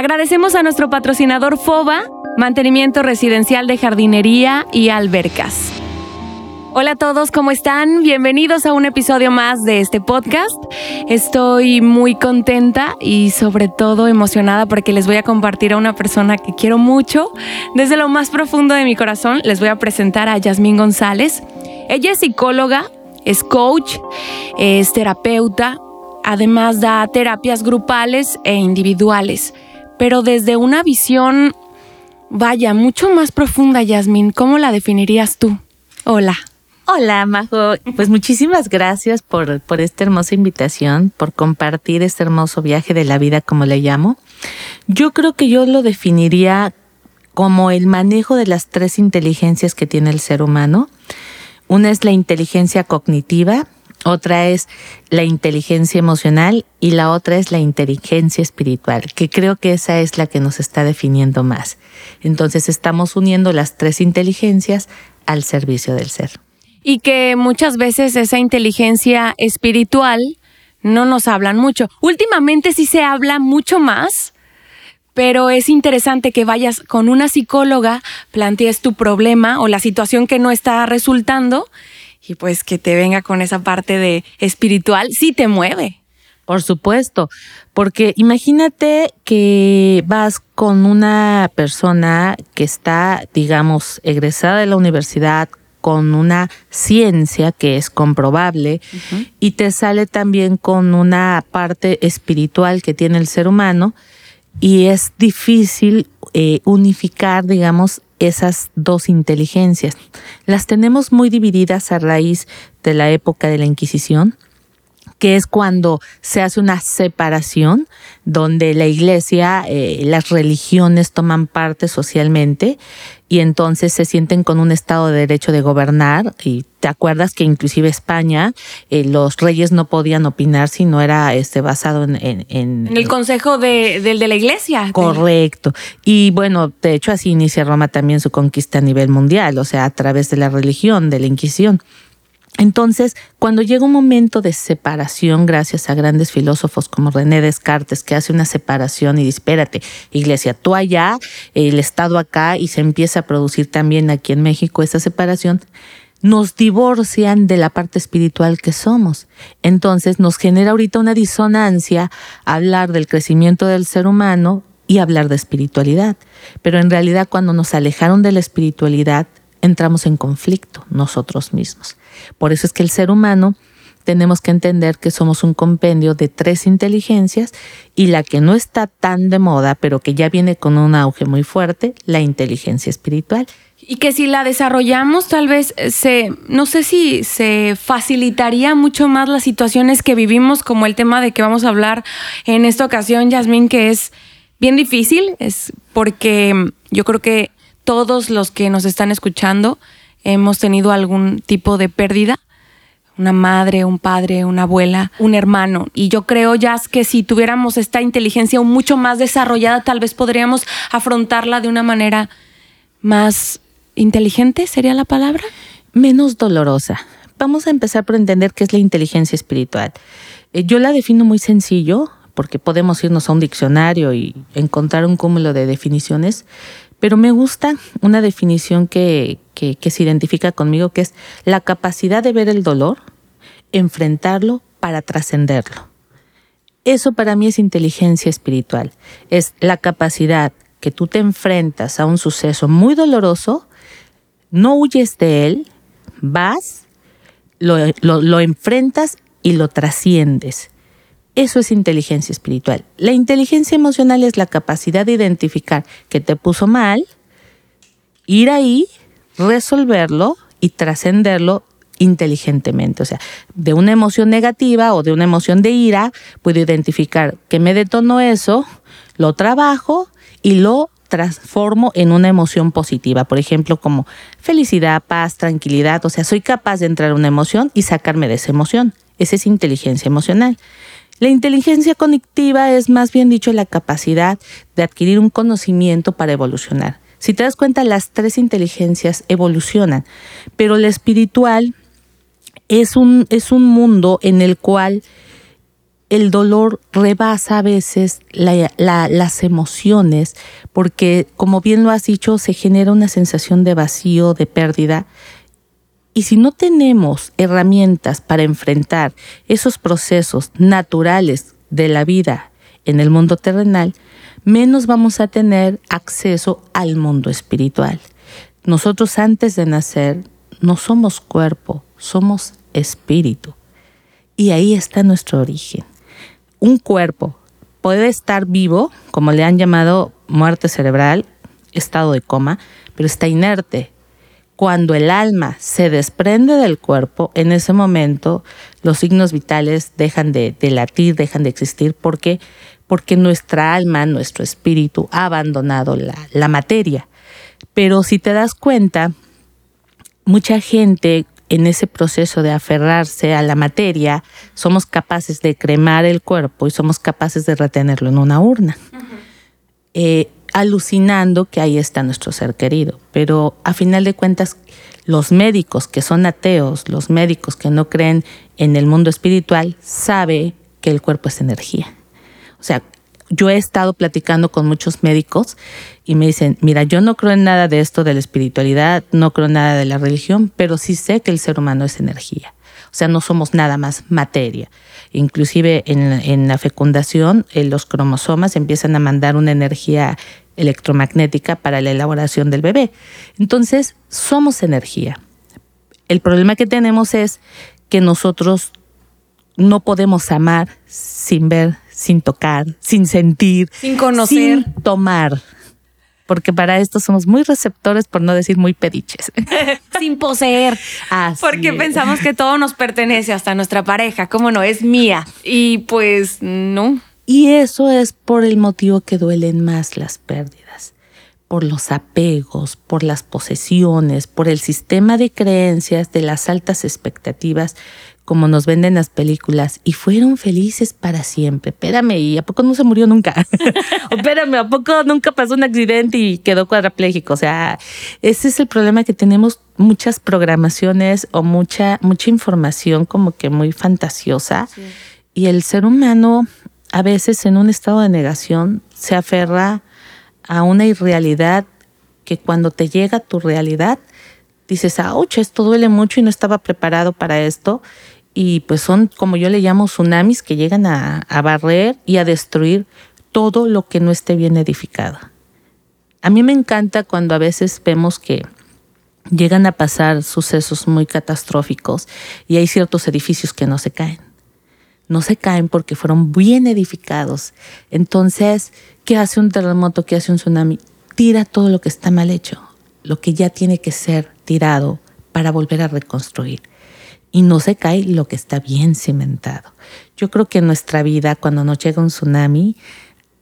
Agradecemos a nuestro patrocinador FOBA, Mantenimiento Residencial de Jardinería y Albercas. Hola a todos, ¿cómo están? Bienvenidos a un episodio más de este podcast. Estoy muy contenta y sobre todo emocionada porque les voy a compartir a una persona que quiero mucho. Desde lo más profundo de mi corazón les voy a presentar a Yasmín González. Ella es psicóloga, es coach, es terapeuta, además da terapias grupales e individuales, pero desde una visión, vaya, mucho más profunda, Yasmín. ¿Cómo la definirías tú? Hola. Hola, Majo. Pues muchísimas gracias por, por esta hermosa invitación, por compartir este hermoso viaje de la vida, como le llamo. Yo creo que yo lo definiría como el manejo de las tres inteligencias que tiene el ser humano. Una es la inteligencia cognitiva, otra es la inteligencia emocional y la otra es la inteligencia espiritual, que creo que esa es la que nos está definiendo más. Entonces estamos uniendo las tres inteligencias al servicio del ser y que muchas veces esa inteligencia espiritual no nos hablan mucho. Últimamente sí se habla mucho más, pero es interesante que vayas con una psicóloga, plantees tu problema o la situación que no está resultando y pues que te venga con esa parte de espiritual, sí te mueve. Por supuesto, porque imagínate que vas con una persona que está, digamos, egresada de la universidad, con una ciencia que es comprobable y te sale también con una parte espiritual que tiene el ser humano y es difícil eh, unificar, digamos, esas dos inteligencias. Las tenemos muy divididas a raíz de la época de la Inquisición que es cuando se hace una separación donde la iglesia, eh, las religiones toman parte socialmente y entonces se sienten con un estado de derecho de gobernar y te acuerdas que inclusive España eh, los reyes no podían opinar si no era este basado en en, en, el consejo de, de la iglesia correcto. Y bueno de hecho así inicia Roma también su conquista a nivel mundial o sea a través de la religión de la Inquisición entonces, cuando llega un momento de separación, gracias a grandes filósofos como René Descartes, que hace una separación y dice, espérate, iglesia, tú allá, el Estado acá, y se empieza a producir también aquí en México esa separación, nos divorcian de la parte espiritual que somos. Entonces nos genera ahorita una disonancia hablar del crecimiento del ser humano y hablar de espiritualidad. Pero en realidad cuando nos alejaron de la espiritualidad, entramos en conflicto nosotros mismos. Por eso es que el ser humano tenemos que entender que somos un compendio de tres inteligencias y la que no está tan de moda, pero que ya viene con un auge muy fuerte, la inteligencia espiritual. Y que si la desarrollamos, tal vez se, no sé si se facilitaría mucho más las situaciones que vivimos, como el tema de que vamos a hablar en esta ocasión, Yasmín, que es bien difícil, es porque yo creo que todos los que nos están escuchando hemos tenido algún tipo de pérdida, una madre, un padre, una abuela, un hermano. Y yo creo, ya que si tuviéramos esta inteligencia mucho más desarrollada, tal vez podríamos afrontarla de una manera más inteligente, sería la palabra. Menos dolorosa. Vamos a empezar por entender qué es la inteligencia espiritual. Eh, yo la defino muy sencillo, porque podemos irnos a un diccionario y encontrar un cúmulo de definiciones, pero me gusta una definición que, que, se identifica conmigo, que es la capacidad de ver el dolor, enfrentarlo para trascenderlo. Eso para mí es inteligencia espiritual. Es la capacidad que tú te enfrentas a un suceso muy doloroso, no huyes de él, vas, lo, lo, lo enfrentas y lo trasciendes. Eso es inteligencia espiritual. La inteligencia emocional es la capacidad de identificar que te puso mal, ir ahí, resolverlo y trascenderlo inteligentemente. O sea, de una emoción negativa o de una emoción de ira, puedo identificar que me detonó eso, lo trabajo y lo transformo en una emoción positiva. Por ejemplo, como felicidad, paz, tranquilidad. O sea, soy capaz de entrar a una emoción y sacarme de esa emoción. Esa es inteligencia emocional. La inteligencia cognitiva es más bien dicho la capacidad de adquirir un conocimiento para evolucionar. Si te das cuenta, las tres inteligencias evolucionan, pero la espiritual es un, es un mundo en el cual el dolor rebasa a veces las emociones, porque como bien lo has dicho, se genera una sensación de vacío, de pérdida. Y si no tenemos herramientas para enfrentar esos procesos naturales de la vida en el mundo terrenal, menos vamos a tener acceso al mundo espiritual. Nosotros antes de nacer no somos cuerpo, somos espíritu. Y ahí está nuestro origen. Un cuerpo puede estar vivo, como le han llamado muerte cerebral, estado de coma, pero está inerte. Cuando el alma se desprende del cuerpo, en ese momento los signos vitales dejan de, latir, dejan de existir, porque porque nuestra alma, nuestro espíritu ha abandonado la, la materia. Pero si te das cuenta, mucha gente en ese proceso de aferrarse a la materia, somos capaces de cremar el cuerpo y somos capaces de retenerlo en una urna, eh, alucinando que ahí está nuestro ser querido. Pero a final de cuentas, los médicos que son ateos, los médicos que no creen en el mundo espiritual, sabe que el cuerpo es energía. O sea, yo he estado platicando con muchos médicos y me dicen, mira, yo no creo en nada de esto de la espiritualidad, no creo en nada de la religión, pero sí sé que el ser humano es energía. O sea, no somos nada más materia. Inclusive en, la fecundación, eh, los cromosomas empiezan a mandar una energía electromagnética para la elaboración del bebé. Entonces, somos energía. El problema que tenemos es que nosotros no podemos amar sin ver, sin tocar, sin sentir, sin conocer, sin tomar. Porque para esto somos muy receptores, por no decir muy pediches. sin poseer. porque pensamos que todo nos pertenece, hasta nuestra pareja. ¿Cómo no? Es mía. Y pues no. Y eso es por el motivo que duelen más las pérdidas por los apegos, por las posesiones, por el sistema de creencias, de las altas expectativas como nos venden las películas, y fueron felices para siempre. Espérame, ¿y a poco no se murió nunca? Espérame, ¿a poco nunca pasó un accidente y quedó cuadrapléjico? O sea, ese es el problema que tenemos muchas programaciones o mucha, mucha información como que muy fantasiosa. Y el ser humano, a veces en un estado de negación, se aferra a una irrealidad que cuando te llega tu realidad, dices, ouch, esto duele mucho y no estaba preparado para esto y pues son, como yo le llamo, tsunamis que llegan a, barrer y a destruir todo lo que no esté bien edificado. A mí me encanta cuando a veces vemos que llegan a pasar sucesos muy catastróficos y hay ciertos edificios que no se caen. No se caen porque fueron bien edificados. Entonces, ¿qué hace un terremoto? ¿Qué hace un tsunami? Tira todo lo que está mal hecho, lo que ya tiene que ser tirado para volver a reconstruir y no se cae lo que está bien cimentado. Yo creo que en nuestra vida, cuando nos llega un tsunami,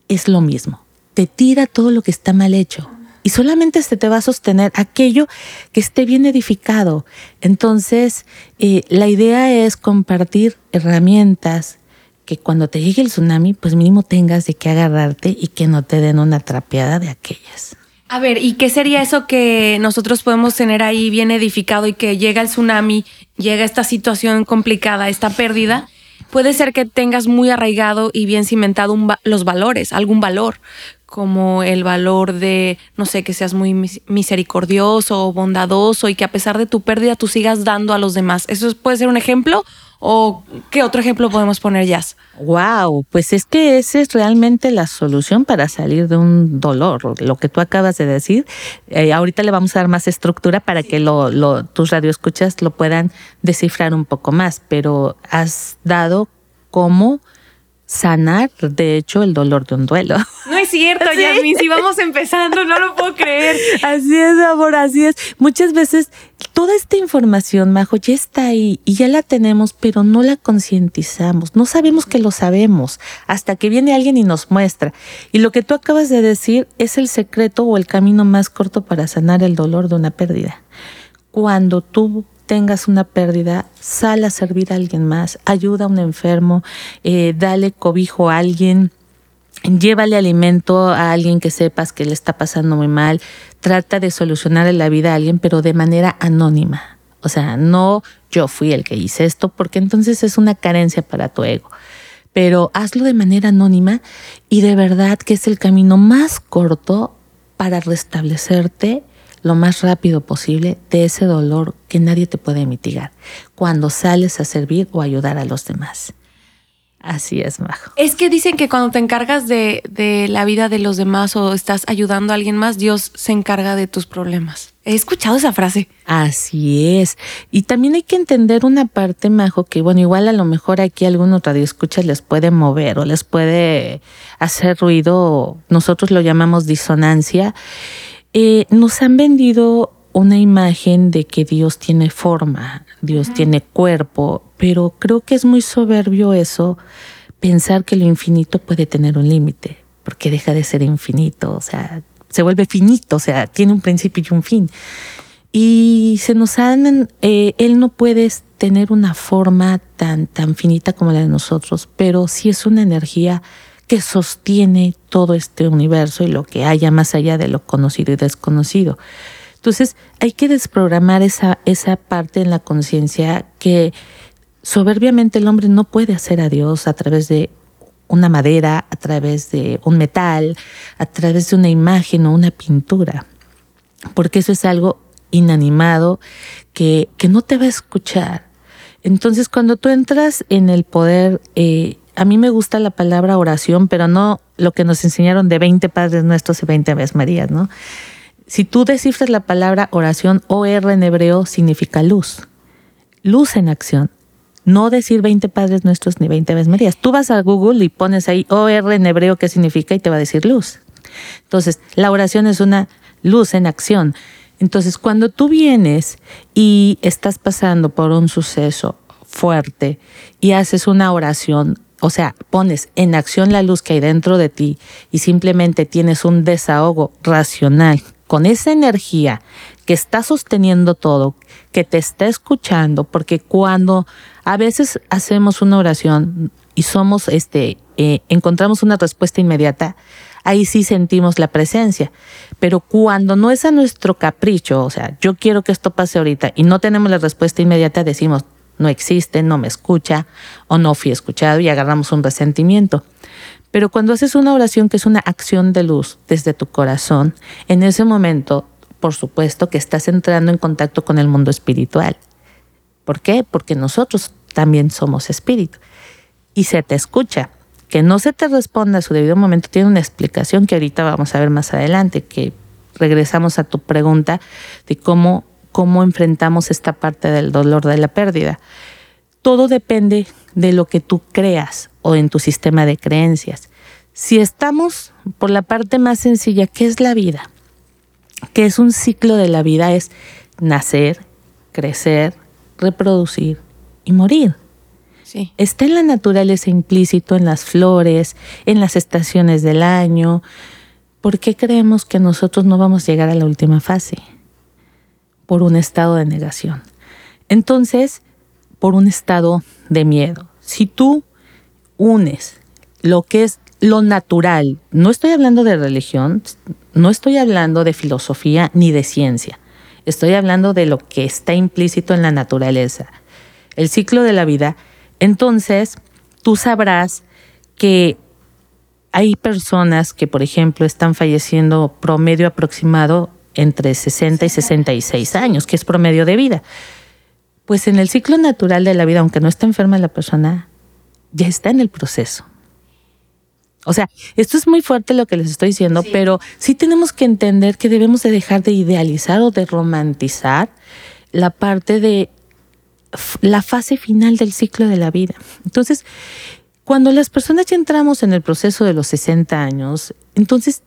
es lo mismo. Te tira todo lo que está mal hecho y solamente se te va a sostener aquello que esté bien edificado. Entonces, eh, la idea es compartir herramientas que cuando te llegue el tsunami, pues mínimo tengas de qué agarrarte y que no te den una trapeada de aquellas. A ver, ¿y qué sería eso que nosotros podemos tener ahí bien edificado y que llega el tsunami, llega esta situación complicada, esta pérdida? Puede ser que tengas muy arraigado y bien cimentado los valores, algún valor, como el valor de, no sé, que seas muy misericordioso o bondadoso y que a pesar de tu pérdida tú sigas dando a los demás. ¿Eso puede ser un ejemplo? ¿O qué otro ejemplo podemos poner, Jazz? Wow, pues es que esa es realmente la solución para salir de un dolor, lo que tú acabas de decir. Eh, ahorita le vamos a dar más estructura para que lo, lo, tus radioescuchas lo puedan descifrar un poco más, pero has dado cómo sanar, de hecho, el dolor de un duelo. No es cierto, ¿Sí? si vamos empezando, no lo puedo creer. Así es, amor, así es. Muchas veces toda esta información, Majo, ya está ahí y ya la tenemos, pero no la concientizamos, no sabemos que lo sabemos, hasta que viene alguien y nos muestra. Y lo que tú acabas de decir es el secreto o el camino más corto para sanar el dolor de una pérdida. Cuando tú tengas una pérdida, sal a servir a alguien más, ayuda a un enfermo, eh, dale cobijo a alguien, llévale alimento a alguien que sepas que le está pasando muy mal, trata de solucionarle la vida a alguien, pero de manera anónima. O sea, no yo fui el que hice esto, porque entonces es una carencia para tu ego. pero hazlo de manera anónima y de verdad que es el camino más corto para restablecerte lo más rápido posible de ese dolor que nadie te puede mitigar cuando sales a servir o ayudar a los demás. Así es, Majo. Es que dicen que cuando te encargas de, de, la vida de los demás o estás ayudando a alguien más, Dios se encarga de tus problemas. He escuchado esa frase. Así es. Y también hay que entender una parte, Majo, que bueno, igual a lo mejor aquí algunos radioescuchas les puede mover o les puede hacer ruido, nosotros lo llamamos disonancia. Eh, nos han vendido una imagen de que Dios tiene forma, Dios tiene cuerpo, pero creo que es muy soberbio eso, pensar que lo infinito puede tener un límite, porque deja de ser infinito, o sea, se vuelve finito, o sea, tiene un principio y un fin. Y se nos han, eh, Él no puede tener una forma tan, tan finita como la de nosotros, pero sí es una energía que sostiene todo este universo y lo que haya más allá de lo conocido y desconocido. Entonces hay que desprogramar esa, esa parte en la conciencia que soberbiamente el hombre no puede hacer a Dios a través de una madera, a través de un metal, a través de una imagen o una pintura, porque eso es algo inanimado que, que no te va a escuchar. Entonces cuando tú entras en el poder, eh, a mí me gusta la palabra oración, pero no lo que nos enseñaron de 20 Padres Nuestros y 20 Aves Marías, ¿no? Si tú descifras la palabra oración, OR en hebreo significa luz, luz en acción. No decir 20 Padres Nuestros ni 20 Aves Marías. Tú vas a Google y pones ahí OR en hebreo qué significa y te va a decir luz. Entonces, la oración es una luz en acción. Entonces, cuando tú vienes y estás pasando por un suceso fuerte y haces una oración, o sea, pones en acción la luz que hay dentro de ti y simplemente tienes un desahogo racional con esa energía que está sosteniendo todo, que te está escuchando, porque cuando a veces hacemos una oración y somos, este, eh, encontramos una respuesta inmediata, ahí sí sentimos la presencia. Pero cuando no es a nuestro capricho, o sea, yo quiero que esto pase ahorita y no tenemos la respuesta inmediata, decimos, no existe, no me escucha o no fui escuchado y agarramos un resentimiento. Pero cuando haces una oración que es una acción de luz desde tu corazón, en ese momento, por supuesto que estás entrando en contacto con el mundo espiritual. ¿Por qué? Porque nosotros también somos espíritu. Y se te escucha. Que no se te responda a su debido momento tiene una explicación que ahorita vamos a ver más adelante, que regresamos a tu pregunta de cómo, cómo enfrentamos esta parte del dolor de la pérdida. Todo depende de lo que tú creas o en tu sistema de creencias. Si estamos por la parte más sencilla, ¿qué es la vida? ¿Qué es un ciclo de la vida? Es nacer, crecer, reproducir y morir. Sí. Está en la naturaleza implícito, en las flores, en las estaciones del año. ¿Por qué creemos que nosotros no vamos a llegar a la última fase? Por un estado de negación. Entonces, por un estado de miedo. Si tú unes lo que es lo natural, no estoy hablando de religión, no estoy hablando de filosofía ni de ciencia, estoy hablando de lo que está implícito en la naturaleza, el ciclo de la vida, entonces tú sabrás que hay personas que, por ejemplo, están falleciendo promedio aproximado entre 60 y 66 años, que es promedio de vida. Pues en el ciclo natural de la vida, aunque no esté enferma la persona, ya está en el proceso. O sea, esto es muy fuerte lo que les estoy diciendo, pero sí tenemos que entender que debemos de dejar de idealizar o de romantizar la parte de la fase final del ciclo de la vida. Entonces, cuando las personas ya entramos en el proceso de los 60 años, entonces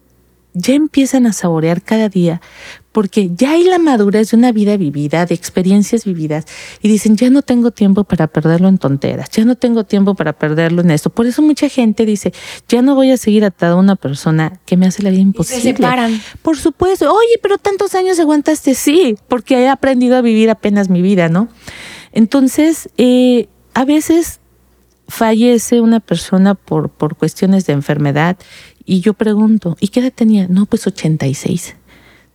ya empiezan a saborear cada día porque ya hay la madurez de una vida vivida, de experiencias vividas, y dicen, ya no tengo tiempo para perderlo en tonteras, ya no tengo tiempo para perderlo en esto. Por eso mucha gente dice, ya no voy a seguir atada a una persona que me hace la vida imposible. se separan. Por supuesto, oye, pero tantos años aguantaste, sí, porque he aprendido a vivir apenas mi vida, ¿no? Entonces, eh, a veces fallece una persona por, por cuestiones de enfermedad y yo pregunto, ¿y qué edad tenía? No, pues 86.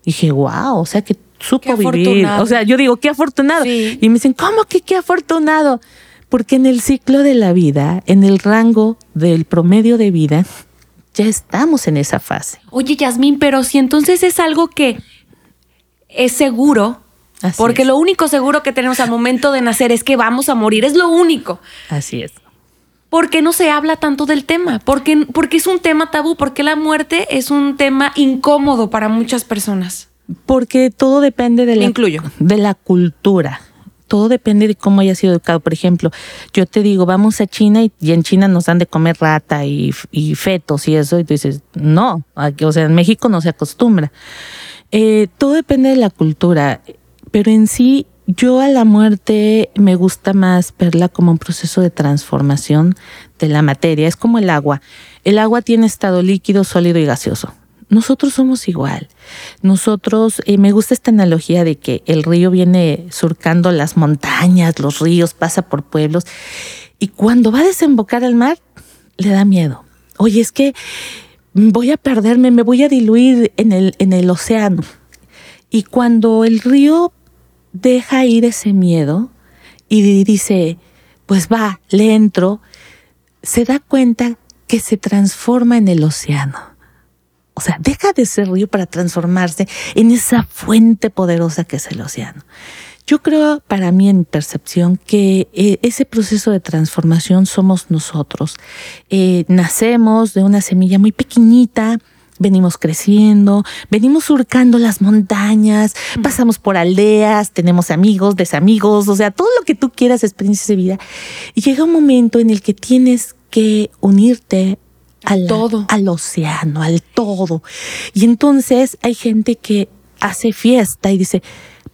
Dije, wow, o sea que supo vivir. O sea, yo digo, qué afortunado. Y me dicen, ¿cómo que qué afortunado? Porque en el ciclo de la vida, en el rango del promedio de vida, ya estamos en esa fase. Oye, Yasmín, pero si entonces es algo que es seguro, porque lo único seguro que tenemos al momento de nacer es que vamos a morir, es lo único. Así es. ¿Por qué no se habla tanto del tema? Porque, porque es un tema tabú, porque la muerte es un tema incómodo para muchas personas. Porque todo depende de la, de la cultura. Todo depende de cómo haya sido educado. Por ejemplo, yo te digo, vamos a China y, en China nos dan de comer rata y, fetos y eso, y tú dices, no, o sea, en México no se acostumbra. Eh, todo depende de la cultura, pero en sí yo a la muerte me gusta más verla como un proceso de transformación de la materia. Es como el agua. El agua tiene estado líquido, sólido y gaseoso. Nosotros somos igual. Nosotros, eh, me gusta esta analogía de que el río viene surcando las montañas, los ríos, pasa por pueblos, y cuando va a desembocar al mar, le da miedo. Oye, es que voy a perderme, me voy a diluir en el, en el océano. Y cuando el río deja ir ese miedo y dice, pues va, le entro, se da cuenta que se transforma en el océano. O sea, deja de ser río para transformarse en esa fuente poderosa que es el océano. Yo creo, para mí en percepción, que eh, ese proceso de transformación somos nosotros. Eh, nacemos de una semilla muy pequeñita, venimos creciendo, venimos surcando las montañas, pasamos por aldeas, tenemos amigos, desamigos, o sea, todo lo que tú quieras, experiencias de vida. Y llega un momento en el que tienes que unirte al todo, al océano, al todo. Y entonces hay gente que hace fiesta y dice,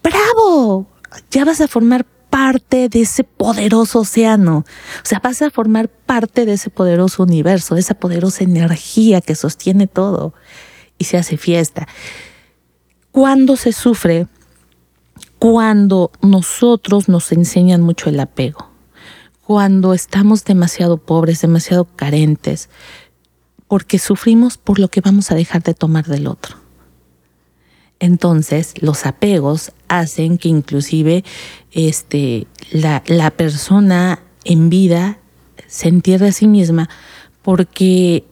bravo, ya vas a formar parte de ese poderoso océano. O sea, vas a formar parte de ese poderoso universo, de esa poderosa energía que sostiene todo. Y se hace fiesta. Cuando se sufre, cuando nosotros nos enseñan mucho el apego, cuando estamos demasiado pobres, demasiado carentes, porque sufrimos por lo que vamos a dejar de tomar del otro. Entonces, los apegos hacen que inclusive este, la, la persona en vida se entierre a sí misma porque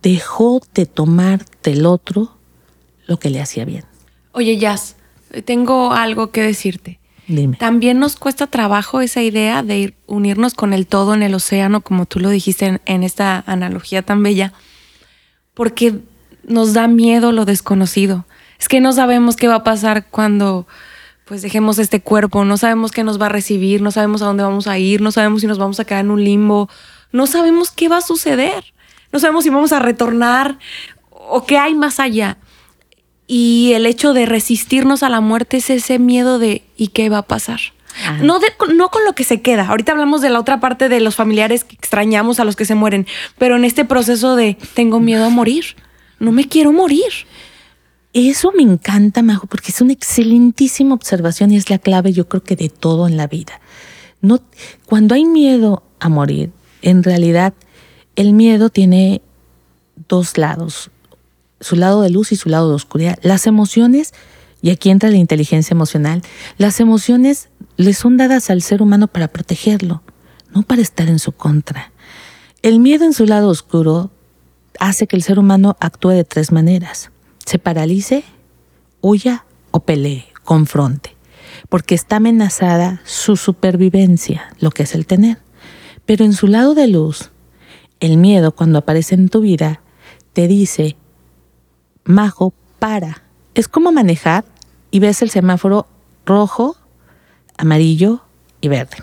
dejó de tomar del otro lo que le hacía bien. Oye, Jazz, tengo algo que decirte. Dime. También nos cuesta trabajo esa idea de ir, unirnos con el todo en el océano, como tú lo dijiste en esta analogía tan bella, porque nos da miedo lo desconocido es que no sabemos qué va a pasar cuando pues dejemos este cuerpo, no sabemos qué nos va a recibir, no sabemos a dónde vamos a ir, no sabemos si nos vamos a quedar en un limbo, no sabemos qué va a suceder, no sabemos si vamos a retornar o qué hay más allá. Y el hecho de resistirnos a la muerte es ese miedo de ¿y qué va a pasar? No, no con lo que se queda. Ahorita hablamos de la otra parte de los familiares que extrañamos a los que se mueren, pero en este proceso de tengo miedo a morir, no me quiero morir. Eso me encanta, Majo, porque es una excelentísima observación y es la clave, yo creo que de todo en la vida. No, cuando hay miedo a morir, en realidad el miedo tiene dos lados, su lado de luz y su lado de oscuridad. Las emociones, y aquí entra la inteligencia emocional, las emociones le son dadas al ser humano para protegerlo, no para estar en su contra. El miedo en su lado oscuro hace que el ser humano actúe de tres maneras se paralice, huya o pelee, confronte, porque está amenazada su supervivencia, lo que es el tener. Pero en su lado de luz, el miedo cuando aparece en tu vida te dice, Majo, para. Es como manejar y ves el semáforo rojo, amarillo y verde.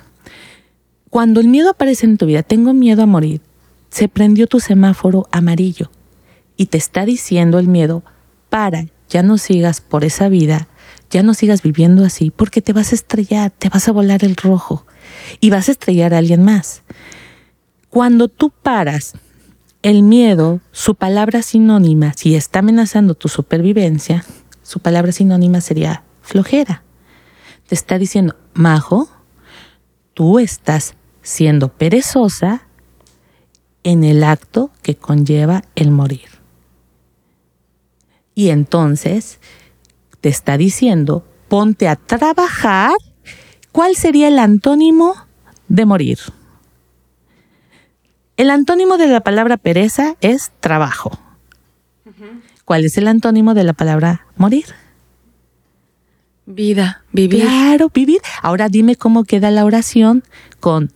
Cuando el miedo aparece en tu vida, tengo miedo a morir, se prendió tu semáforo amarillo y te está diciendo el miedo, para, ya no sigas por esa vida, ya no sigas viviendo así, porque te vas a estrellar, te vas a volar el rojo y vas a estrellar a alguien más. Cuando tú paras, el miedo, su palabra sinónima, si está amenazando tu supervivencia, su palabra sinónima sería flojera. Te está diciendo, Majo, tú estás siendo perezosa en el acto que conlleva el morir. Y entonces te está diciendo, ponte a trabajar. ¿Cuál sería el antónimo de morir? El antónimo de la palabra pereza es trabajo. ¿Cuál es el antónimo de la palabra morir? Vida, vivir. Claro, vivir. Ahora dime cómo queda la oración con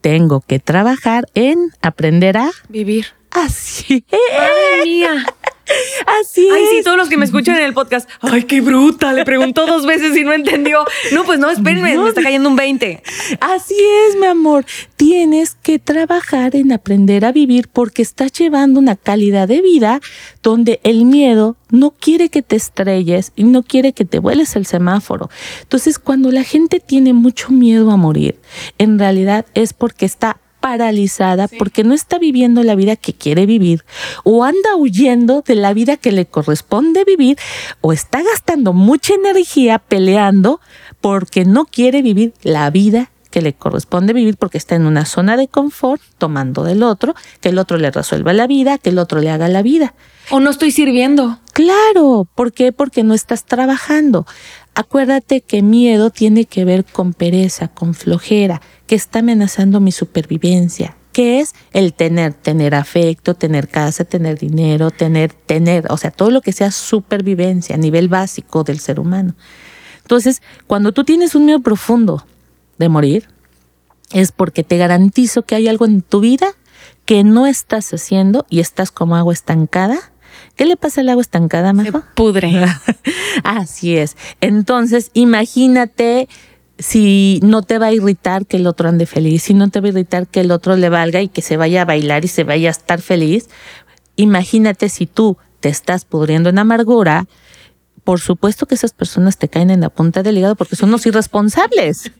tengo que trabajar en aprender a vivir. Así es. Madre mía. Así Ay, es. sí, todos los que me escuchan en el podcast. Ay, qué bruta. Le preguntó dos veces y no entendió. No, pues no, espérenme, me está cayendo un 20. Así es, mi amor. Tienes que trabajar en aprender a vivir porque estás llevando una calidad de vida donde el miedo no quiere que te estrelles y no quiere que te vueles el semáforo. Entonces, cuando la gente tiene mucho miedo a morir, en realidad es porque está paralizada porque no está viviendo la vida que quiere vivir o anda huyendo de la vida que le corresponde vivir o está gastando mucha energía peleando porque no quiere vivir la vida que le corresponde vivir porque está en una zona de confort tomando del otro, que el otro le resuelva la vida, que el otro le haga la vida. O no estoy sirviendo. Claro, ¿por qué? Porque no estás trabajando. Acuérdate que miedo tiene que ver con pereza, con flojera, que está amenazando mi supervivencia, que es el tener, tener afecto, tener casa, tener dinero, tener, tener, o sea, todo lo que sea supervivencia a nivel básico del ser humano. Entonces, cuando tú tienes un miedo profundo de morir, es porque te garantizo que hay algo en tu vida que no estás haciendo y estás como agua estancada. ¿Qué le pasa al agua estancada, Se Majo? pudre. Así es. Entonces, imagínate si no te va a irritar que el otro ande feliz, si no te va a irritar que el otro le valga y que se vaya a bailar y se vaya a estar feliz. Imagínate si tú te estás pudriendo en amargura, por supuesto que esas personas te caen en la punta del hígado porque son unos irresponsables.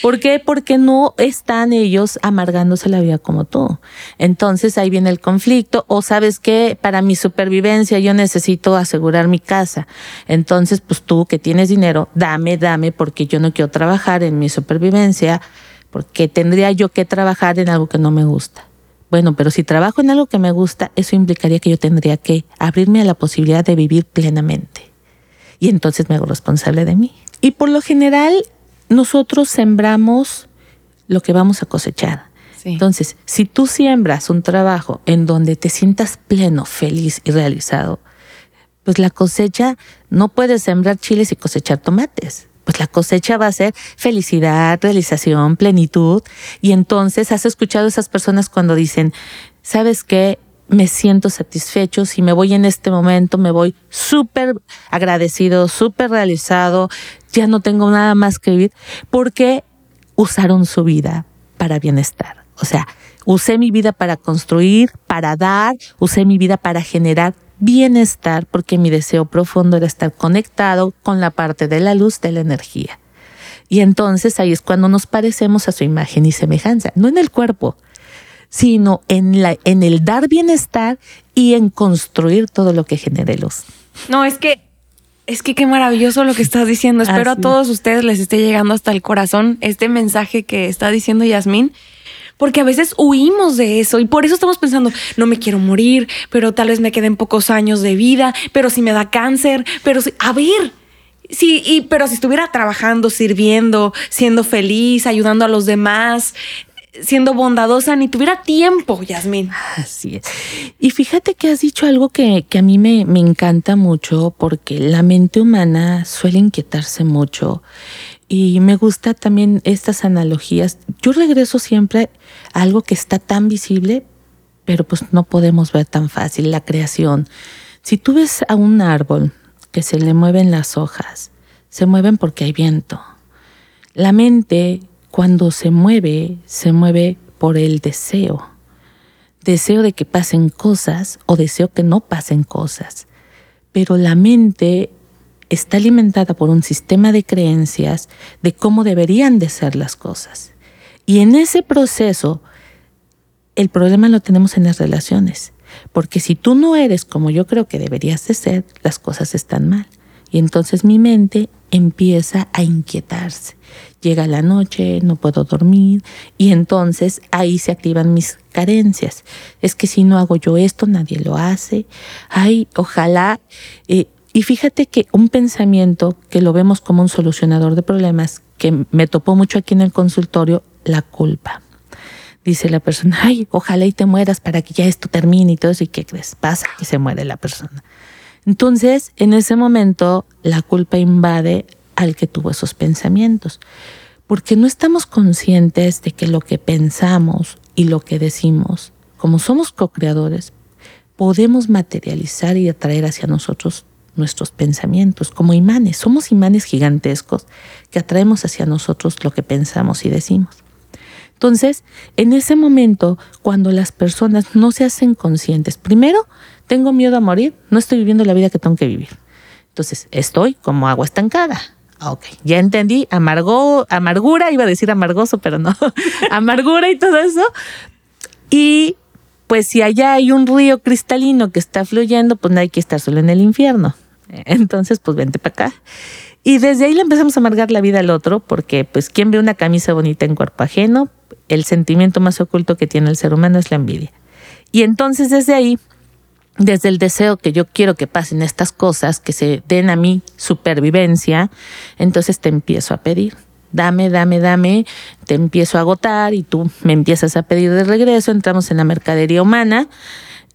¿Por qué? Porque no están ellos amargándose la vida como tú. Entonces ahí viene el conflicto o sabes que para mi supervivencia yo necesito asegurar mi casa. Entonces pues tú que tienes dinero, dame, dame porque yo no quiero trabajar en mi supervivencia porque tendría yo que trabajar en algo que no me gusta. Bueno, pero si trabajo en algo que me gusta, eso implicaría que yo tendría que abrirme a la posibilidad de vivir plenamente y entonces me hago responsable de mí. Y por lo general, nosotros sembramos lo que vamos a cosechar. Sí. Entonces, si tú siembras un trabajo en donde te sientas pleno, feliz y realizado, pues la cosecha no puedes sembrar chiles y cosechar tomates. Pues la cosecha va a ser felicidad, realización, plenitud. Y entonces has escuchado a esas personas cuando dicen, ¿sabes qué? Me siento satisfecho, si me voy en este momento, me voy súper agradecido, súper realizado, ya no tengo nada más que vivir, porque usaron su vida para bienestar. O sea, usé mi vida para construir, para dar, usé mi vida para generar bienestar, porque mi deseo profundo era estar conectado con la parte de la luz de la energía. Y entonces ahí es cuando nos parecemos a su imagen y semejanza, no en el cuerpo, sino en, la, en el dar bienestar y en construir todo lo que genere luz. No, es que, es que qué maravilloso lo que estás diciendo. Espero Así a todos ustedes les esté llegando hasta el corazón este mensaje que está diciendo Yasmín. Porque a veces huimos de eso y por eso estamos pensando, no me quiero morir, pero tal vez me queden pocos años de vida, pero si me da cáncer, pero si, a ver, sí, y, pero si estuviera trabajando, sirviendo, siendo feliz, ayudando a los demás, siendo bondadosa, ni tuviera tiempo, Yasmín. Así es. Y fíjate que has dicho algo que, que a mí me, me encanta mucho porque la mente humana suele inquietarse mucho y me gusta también estas analogías. Yo regreso siempre a algo que está tan visible, pero pues no podemos ver tan fácil, la creación. Si tú ves a un árbol que se le mueven las hojas, se mueven porque hay viento. La mente cuando se mueve, se mueve por el deseo. Deseo de que pasen cosas o deseo que no pasen cosas. Pero la mente está alimentada por un sistema de creencias de cómo deberían de ser las cosas. Y en ese proceso, el problema lo tenemos en las relaciones. Porque si tú no eres como yo creo que deberías de ser, las cosas están mal. Y entonces mi mente empieza a inquietarse. Llega la noche, no puedo dormir y entonces ahí se activan mis carencias. Es que si no hago yo esto, nadie lo hace. Ay, ojalá. Eh, y fíjate que un pensamiento que lo vemos como un solucionador de problemas, que me topó mucho aquí en el consultorio, la culpa. dice la persona, ay, ojalá y te mueras para que ya esto termine y todo eso, ¿y qué crees? Pasa que se muere la persona. Entonces, en ese momento, la culpa invade al que tuvo esos pensamientos, porque no estamos conscientes de que lo que pensamos y lo que decimos, como somos co-creadores, podemos materializar y atraer hacia nosotros nuestros pensamientos como imanes. Somos imanes gigantescos que atraemos hacia nosotros lo que pensamos y decimos. Entonces, en ese momento, cuando las personas no se hacen conscientes, primero, tengo miedo a morir, no estoy viviendo la vida que tengo que vivir. Entonces, estoy como agua estancada. Ok, ya entendí, amargo, amargura, iba a decir amargoso, pero no, amargura y todo eso. Y pues si allá hay un río cristalino que está fluyendo, pues no hay que estar solo en el infierno. Entonces, pues vente para acá. Y desde ahí le empezamos a amargar la vida al otro, porque pues quien ve una camisa bonita en cuerpo ajeno, el sentimiento más oculto que tiene el ser humano es la envidia. Y entonces desde ahí, desde el deseo que yo quiero que pasen estas cosas, que se den a mí supervivencia, entonces te empiezo a pedir. Dame, dame, dame, te empiezo a agotar y tú me empiezas a pedir de regreso, entramos en la mercadería humana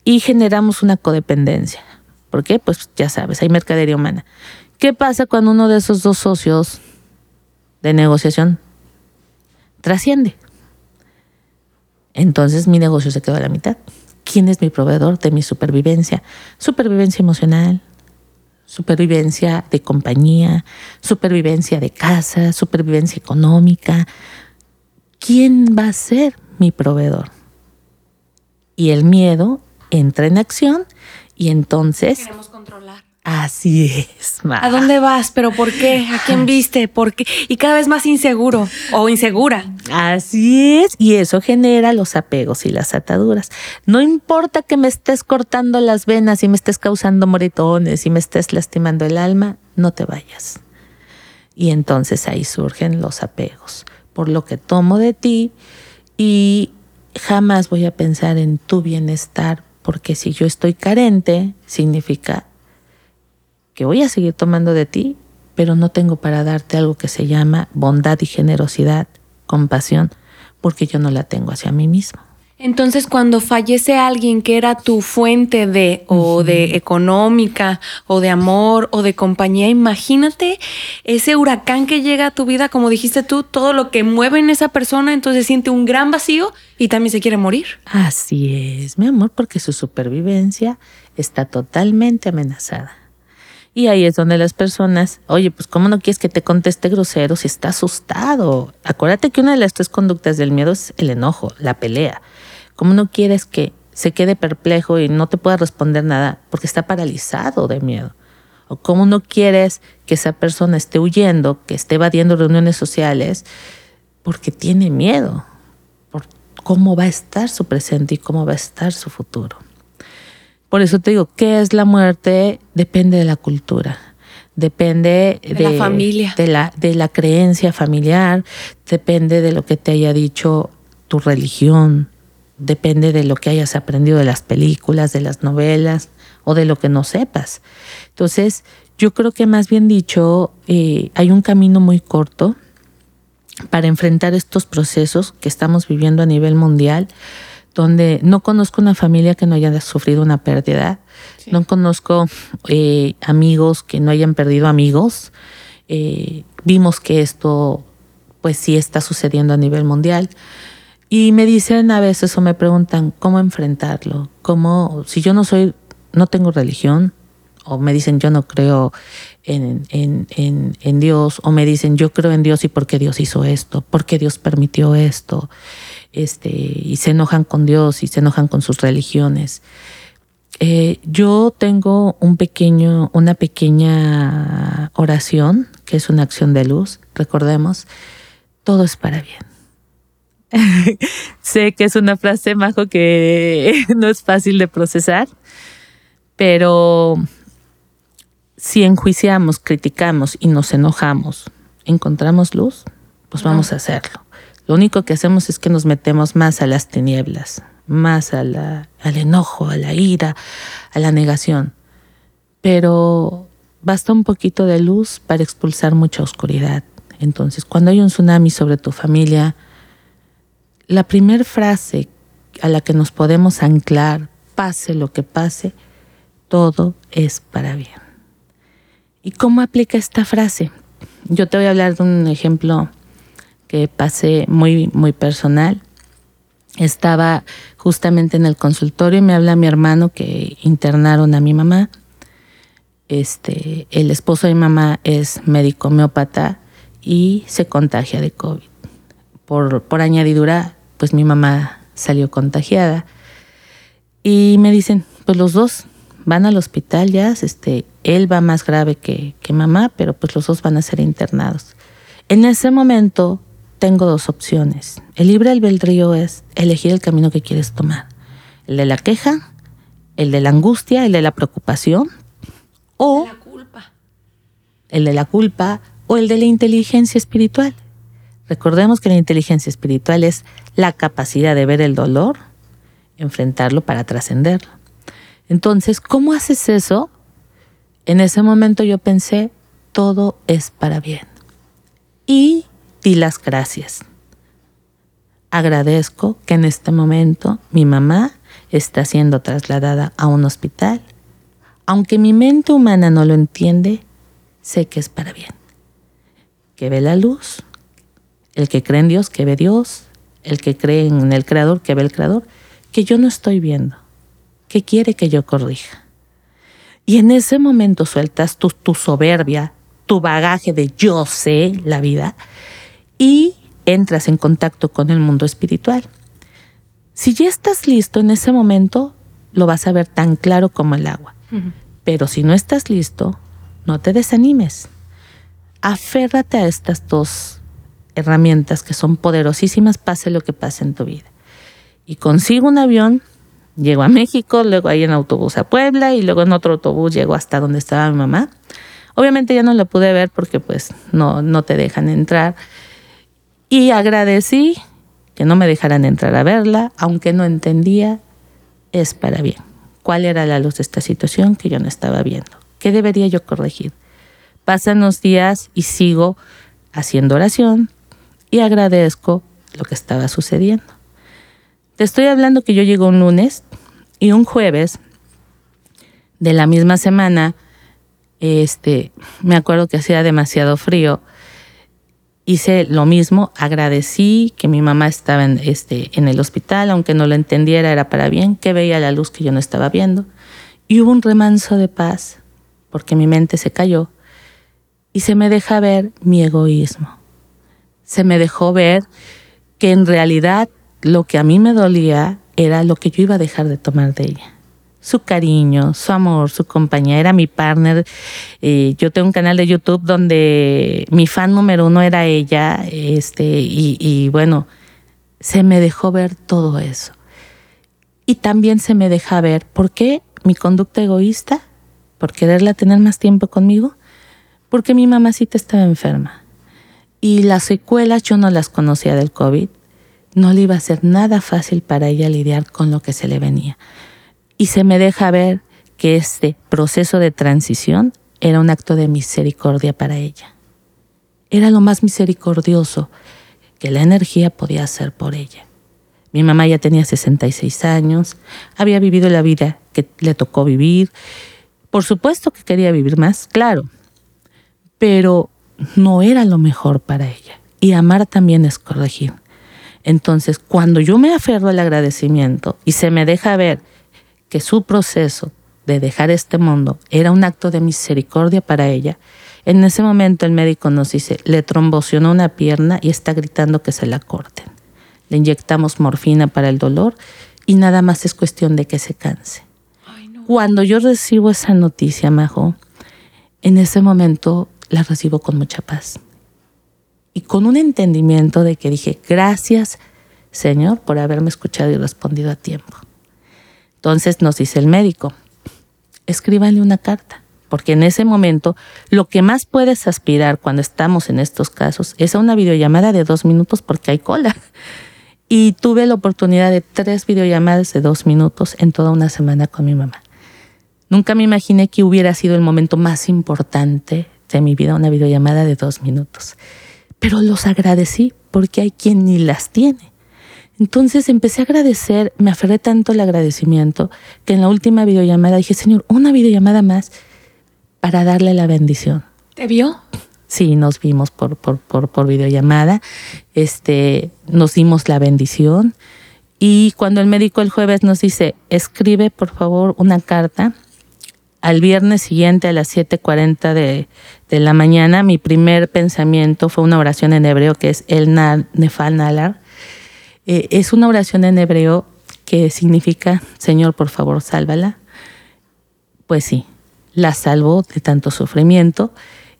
y generamos una codependencia. ¿Por qué? Pues ya sabes, hay mercadería humana. ¿Qué pasa cuando uno de esos dos socios de negociación trasciende? Entonces mi negocio se quedó a la mitad. ¿Quién es mi proveedor de mi supervivencia? Supervivencia emocional, supervivencia de compañía, supervivencia de casa, supervivencia económica. ¿Quién va a ser mi proveedor? Y el miedo entra en acción y entonces... Queremos controlar. Así es. ¿A dónde vas? ¿Pero por qué? ¿A quién viste? ¿Por qué? Y cada vez más inseguro o insegura. Así es. Y eso genera los apegos y las ataduras. No importa que me estés cortando las venas y me estés causando moretones y me estés lastimando el alma, no te vayas. Y entonces ahí surgen los apegos. Por lo que tomo de ti y jamás voy a pensar en tu bienestar porque si yo estoy carente, significa que voy a seguir tomando de ti, pero no tengo para darte algo que se llama bondad y generosidad, compasión, porque yo no la tengo hacia mí mismo. Entonces, cuando fallece alguien que era tu fuente de, o de económica, o de amor, o de compañía, imagínate ese huracán que llega a tu vida, como dijiste tú, todo lo que mueve en esa persona, entonces siente un gran vacío y también se quiere morir. Así es, mi amor, porque su supervivencia está totalmente amenazada. Y ahí es donde las personas, oye, pues ¿cómo no quieres que te conteste grosero si está asustado? Acuérdate que una de las tres conductas del miedo es el enojo, la pelea. ¿Cómo no quieres que se quede perplejo y no te pueda responder nada porque está paralizado de miedo? ¿O cómo no quieres que esa persona esté huyendo, que esté evadiendo reuniones sociales porque tiene miedo? Por cómo va a estar su presente y cómo va a estar su futuro. Por eso te digo, ¿qué es la muerte? Depende de la cultura depende de, la familia, de la, de la creencia familiar, depende de lo que te haya dicho tu religión, depende de lo que hayas aprendido de las películas, de las novelas o de lo que no sepas. Entonces, yo creo que más bien dicho, eh, hay un camino muy corto para enfrentar estos procesos que estamos viviendo a nivel mundial, donde no conozco una familia que no haya sufrido una pérdida, no conozco eh, amigos que no hayan perdido amigos. Eh, vimos que esto, pues sí está sucediendo a nivel mundial. Y me dicen a veces o me preguntan cómo enfrentarlo, cómo, si yo no soy, no tengo religión, o me dicen yo no creo en, en, en, en, Dios, o me dicen yo creo en Dios y por qué Dios hizo esto, por qué Dios permitió esto, este, y se enojan con Dios y se enojan con sus religiones. Eh, yo tengo un pequeño, una pequeña oración, que es una acción de luz, recordemos, todo es para bien sé que es una frase, Majo, que no es fácil de procesar, pero si enjuiciamos, criticamos y nos enojamos, encontramos luz, pues vamos a hacerlo. Lo único que hacemos es que nos metemos más a las tinieblas, más al enojo, a la ira, a la negación. Pero basta un poquito de luz para expulsar mucha oscuridad. Entonces, cuando hay un tsunami sobre tu familia, la primera frase a la que nos podemos anclar, pase lo que pase, todo es para bien. ¿Y cómo aplica esta frase? Yo te voy a hablar de un ejemplo que pasé muy, muy personal. Estaba justamente en el consultorio y me habla mi hermano que internaron a mi mamá. Este, el esposo de mi mamá es médico homeópata y se contagia de COVID. Por, por añadidura, pues mi mamá salió contagiada. Y me dicen, pues los dos van al hospital ya, este, él va más grave que, que mamá, pero pues los dos van a ser internados. En ese momento tengo dos opciones. El libre albedrío es elegir el camino que quieres tomar. El de la queja, el de la angustia, el de la preocupación o La culpa. el de la culpa o el de la inteligencia espiritual. Recordemos que la inteligencia espiritual es la capacidad de ver el dolor, enfrentarlo para trascenderlo. Entonces, ¿cómo haces eso? En ese momento yo pensé, todo es para bien. Y di las gracias. Agradezco que en este momento mi mamá está siendo trasladada a un hospital. Aunque mi mente humana no lo entiende, sé que es para bien. Que ve la luz, el que cree en Dios, que ve Dios, el que cree en el Creador, que ve el Creador, que yo no estoy viendo, que quiere que yo corrija. Y en ese momento sueltas tu, tu soberbia, tu bagaje de yo sé la vida y entras en contacto con el mundo espiritual. Si ya estás listo en ese momento, lo vas a ver tan claro como el agua. Pero si no estás listo, no te desanimes. Aférrate a estas dos herramientas que son poderosísimas, pase lo que pase en tu vida. Y consigo un avión, llego a México, luego ahí en autobús a Puebla y luego en otro autobús llego hasta donde estaba mi mamá. Obviamente ya no la pude ver porque pues no, no te dejan entrar. Y agradecí que no me dejaran entrar a verla, aunque no entendía, es para bien. ¿Cuál era la luz de esta situación que yo no estaba viendo? ¿Qué debería yo corregir? Pasan los días y sigo haciendo oración y agradezco lo que estaba sucediendo. Te estoy hablando que yo llego un lunes y un jueves de la misma semana, este, me acuerdo que hacía demasiado frío. Hice lo mismo, agradecí que mi mamá estaba en, este, en el hospital, aunque no lo entendiera, era para bien, que veía la luz que yo no estaba viendo. Y hubo un remanso de paz, porque mi mente se cayó y se me deja ver mi egoísmo. Se me dejó ver que en realidad lo que a mí me dolía era lo que yo iba a dejar de tomar de ella. Su cariño, su amor, su compañía, era mi partner. Eh, yo tengo un canal de YouTube donde mi fan número uno era ella, este, y, y bueno, se me dejó ver todo eso. Y también se me deja ver por qué mi conducta egoísta, por quererla tener más tiempo conmigo, porque mi mamacita estaba enferma. Y las secuelas yo no las conocía del COVID. No le iba a ser nada fácil para ella lidiar con lo que se le venía. Y se me deja ver que este proceso de transición era un acto de misericordia para ella. Era lo más misericordioso que la energía podía hacer por ella. Mi mamá ya tenía 66 años, había vivido la vida que le tocó vivir. Por supuesto que quería vivir más, claro, pero no era lo mejor para ella. Y amar también es corregir. Entonces, cuando yo me aferro al agradecimiento y se me deja ver que su proceso de dejar este mundo era un acto de misericordia para ella, en ese momento el médico nos dice, le trombocionó una pierna y está gritando que se la corten. Le inyectamos morfina para el dolor y nada más es cuestión de que se canse. Ay, no. Cuando yo recibo esa noticia, Majo, en ese momento la recibo con mucha paz. Y con un entendimiento de que dije, gracias Señor por haberme escuchado y respondido a tiempo. Entonces nos dice el médico, escríbale una carta, porque en ese momento lo que más puedes aspirar cuando estamos en estos casos es a una videollamada de dos minutos porque hay cola. Y tuve la oportunidad de tres videollamadas de dos minutos en toda una semana con mi mamá. Nunca me imaginé que hubiera sido el momento más importante de mi vida, una videollamada de dos minutos. Pero los agradecí porque hay quien ni las tiene. Entonces empecé a agradecer, me aferré tanto al agradecimiento que en la última videollamada dije, Señor, una videollamada más para darle la bendición. ¿Te vio? Sí, nos vimos por, por, por, por videollamada, este, nos dimos la bendición y cuando el médico el jueves nos dice, escribe por favor una carta, al viernes siguiente a las 7.40 de, de la mañana, mi primer pensamiento fue una oración en hebreo que es el Nefal Nalar. Eh, es una oración en hebreo que significa, Señor, por favor, sálvala. Pues sí, la salvó de tanto sufrimiento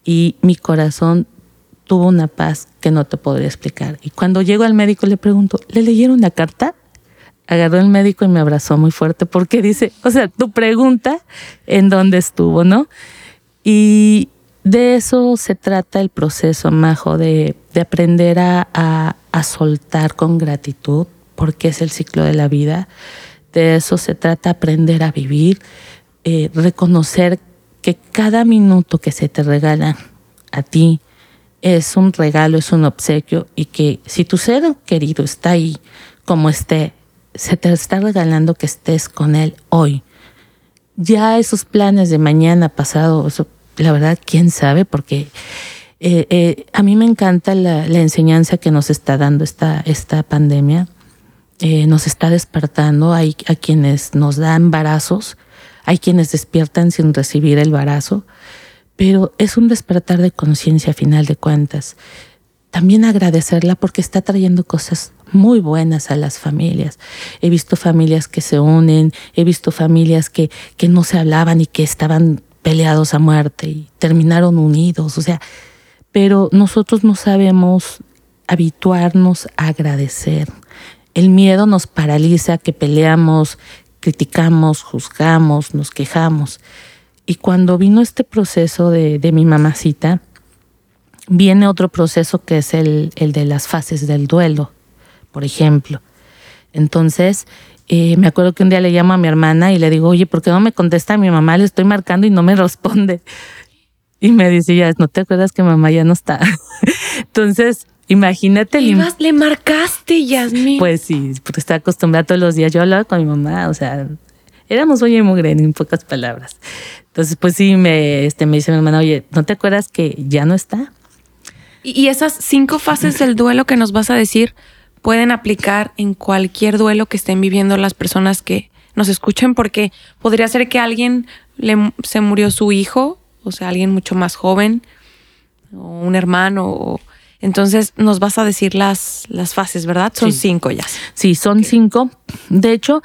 y mi corazón tuvo una paz que no te podría explicar. Y cuando llego al médico le pregunto, ¿le leyeron la carta? Agarró el médico y me abrazó muy fuerte porque dice, o sea, tu pregunta en dónde estuvo, ¿no? Y de eso se trata el proceso, Majo, de, de aprender a, a, a soltar con gratitud, porque es el ciclo de la vida. De eso se trata aprender a vivir, eh, reconocer que cada minuto que se te regala a ti es un regalo, es un obsequio y que si tu ser querido está ahí como esté, se te está regalando que estés con él hoy. Ya esos planes de mañana, pasado, eso, la verdad, quién sabe, porque eh, eh, a mí me encanta la, enseñanza que nos está dando esta, esta pandemia. Eh, nos está despertando. Hay a quienes nos dan embarazos, hay quienes despiertan sin recibir el embarazo, pero es un despertar de conciencia final de cuentas. También agradecerla porque está trayendo cosas muy buenas a las familias. He visto familias que se unen, he visto familias que, que no se hablaban y que estaban peleados a muerte y terminaron unidos. O sea, pero nosotros no sabemos habituarnos a agradecer. El miedo nos paraliza, que peleamos, criticamos, juzgamos, nos quejamos. Y cuando vino este proceso de, de mi mamacita, viene otro proceso que es el, el, de las fases del duelo, por ejemplo. Entonces, eh, me acuerdo que un día le llamo a mi hermana y le digo, oye, ¿por qué no me contesta mi mamá? Le estoy marcando y no me responde. Y me dice, ya, ¿no te acuerdas que mamá ya no está? Entonces, imagínate. Le, le marcaste, Yasmin. Pues sí, porque estaba acostumbrada todos los días. Yo hablaba con mi mamá, o sea, éramos oye y mugre en pocas palabras. Entonces, pues sí, me, este, me dice mi hermana, oye, ¿no te acuerdas que ya no está? Y, y esas cinco fases del duelo que nos vas a decir pueden aplicar en cualquier duelo que estén viviendo las personas que nos escuchen, porque podría ser que alguien le, se murió su hijo o sea, alguien mucho más joven, o un hermano, o, entonces nos vas a decir las, las fases, ¿verdad? Son Sí. cinco ya. Sí, son cinco. De hecho,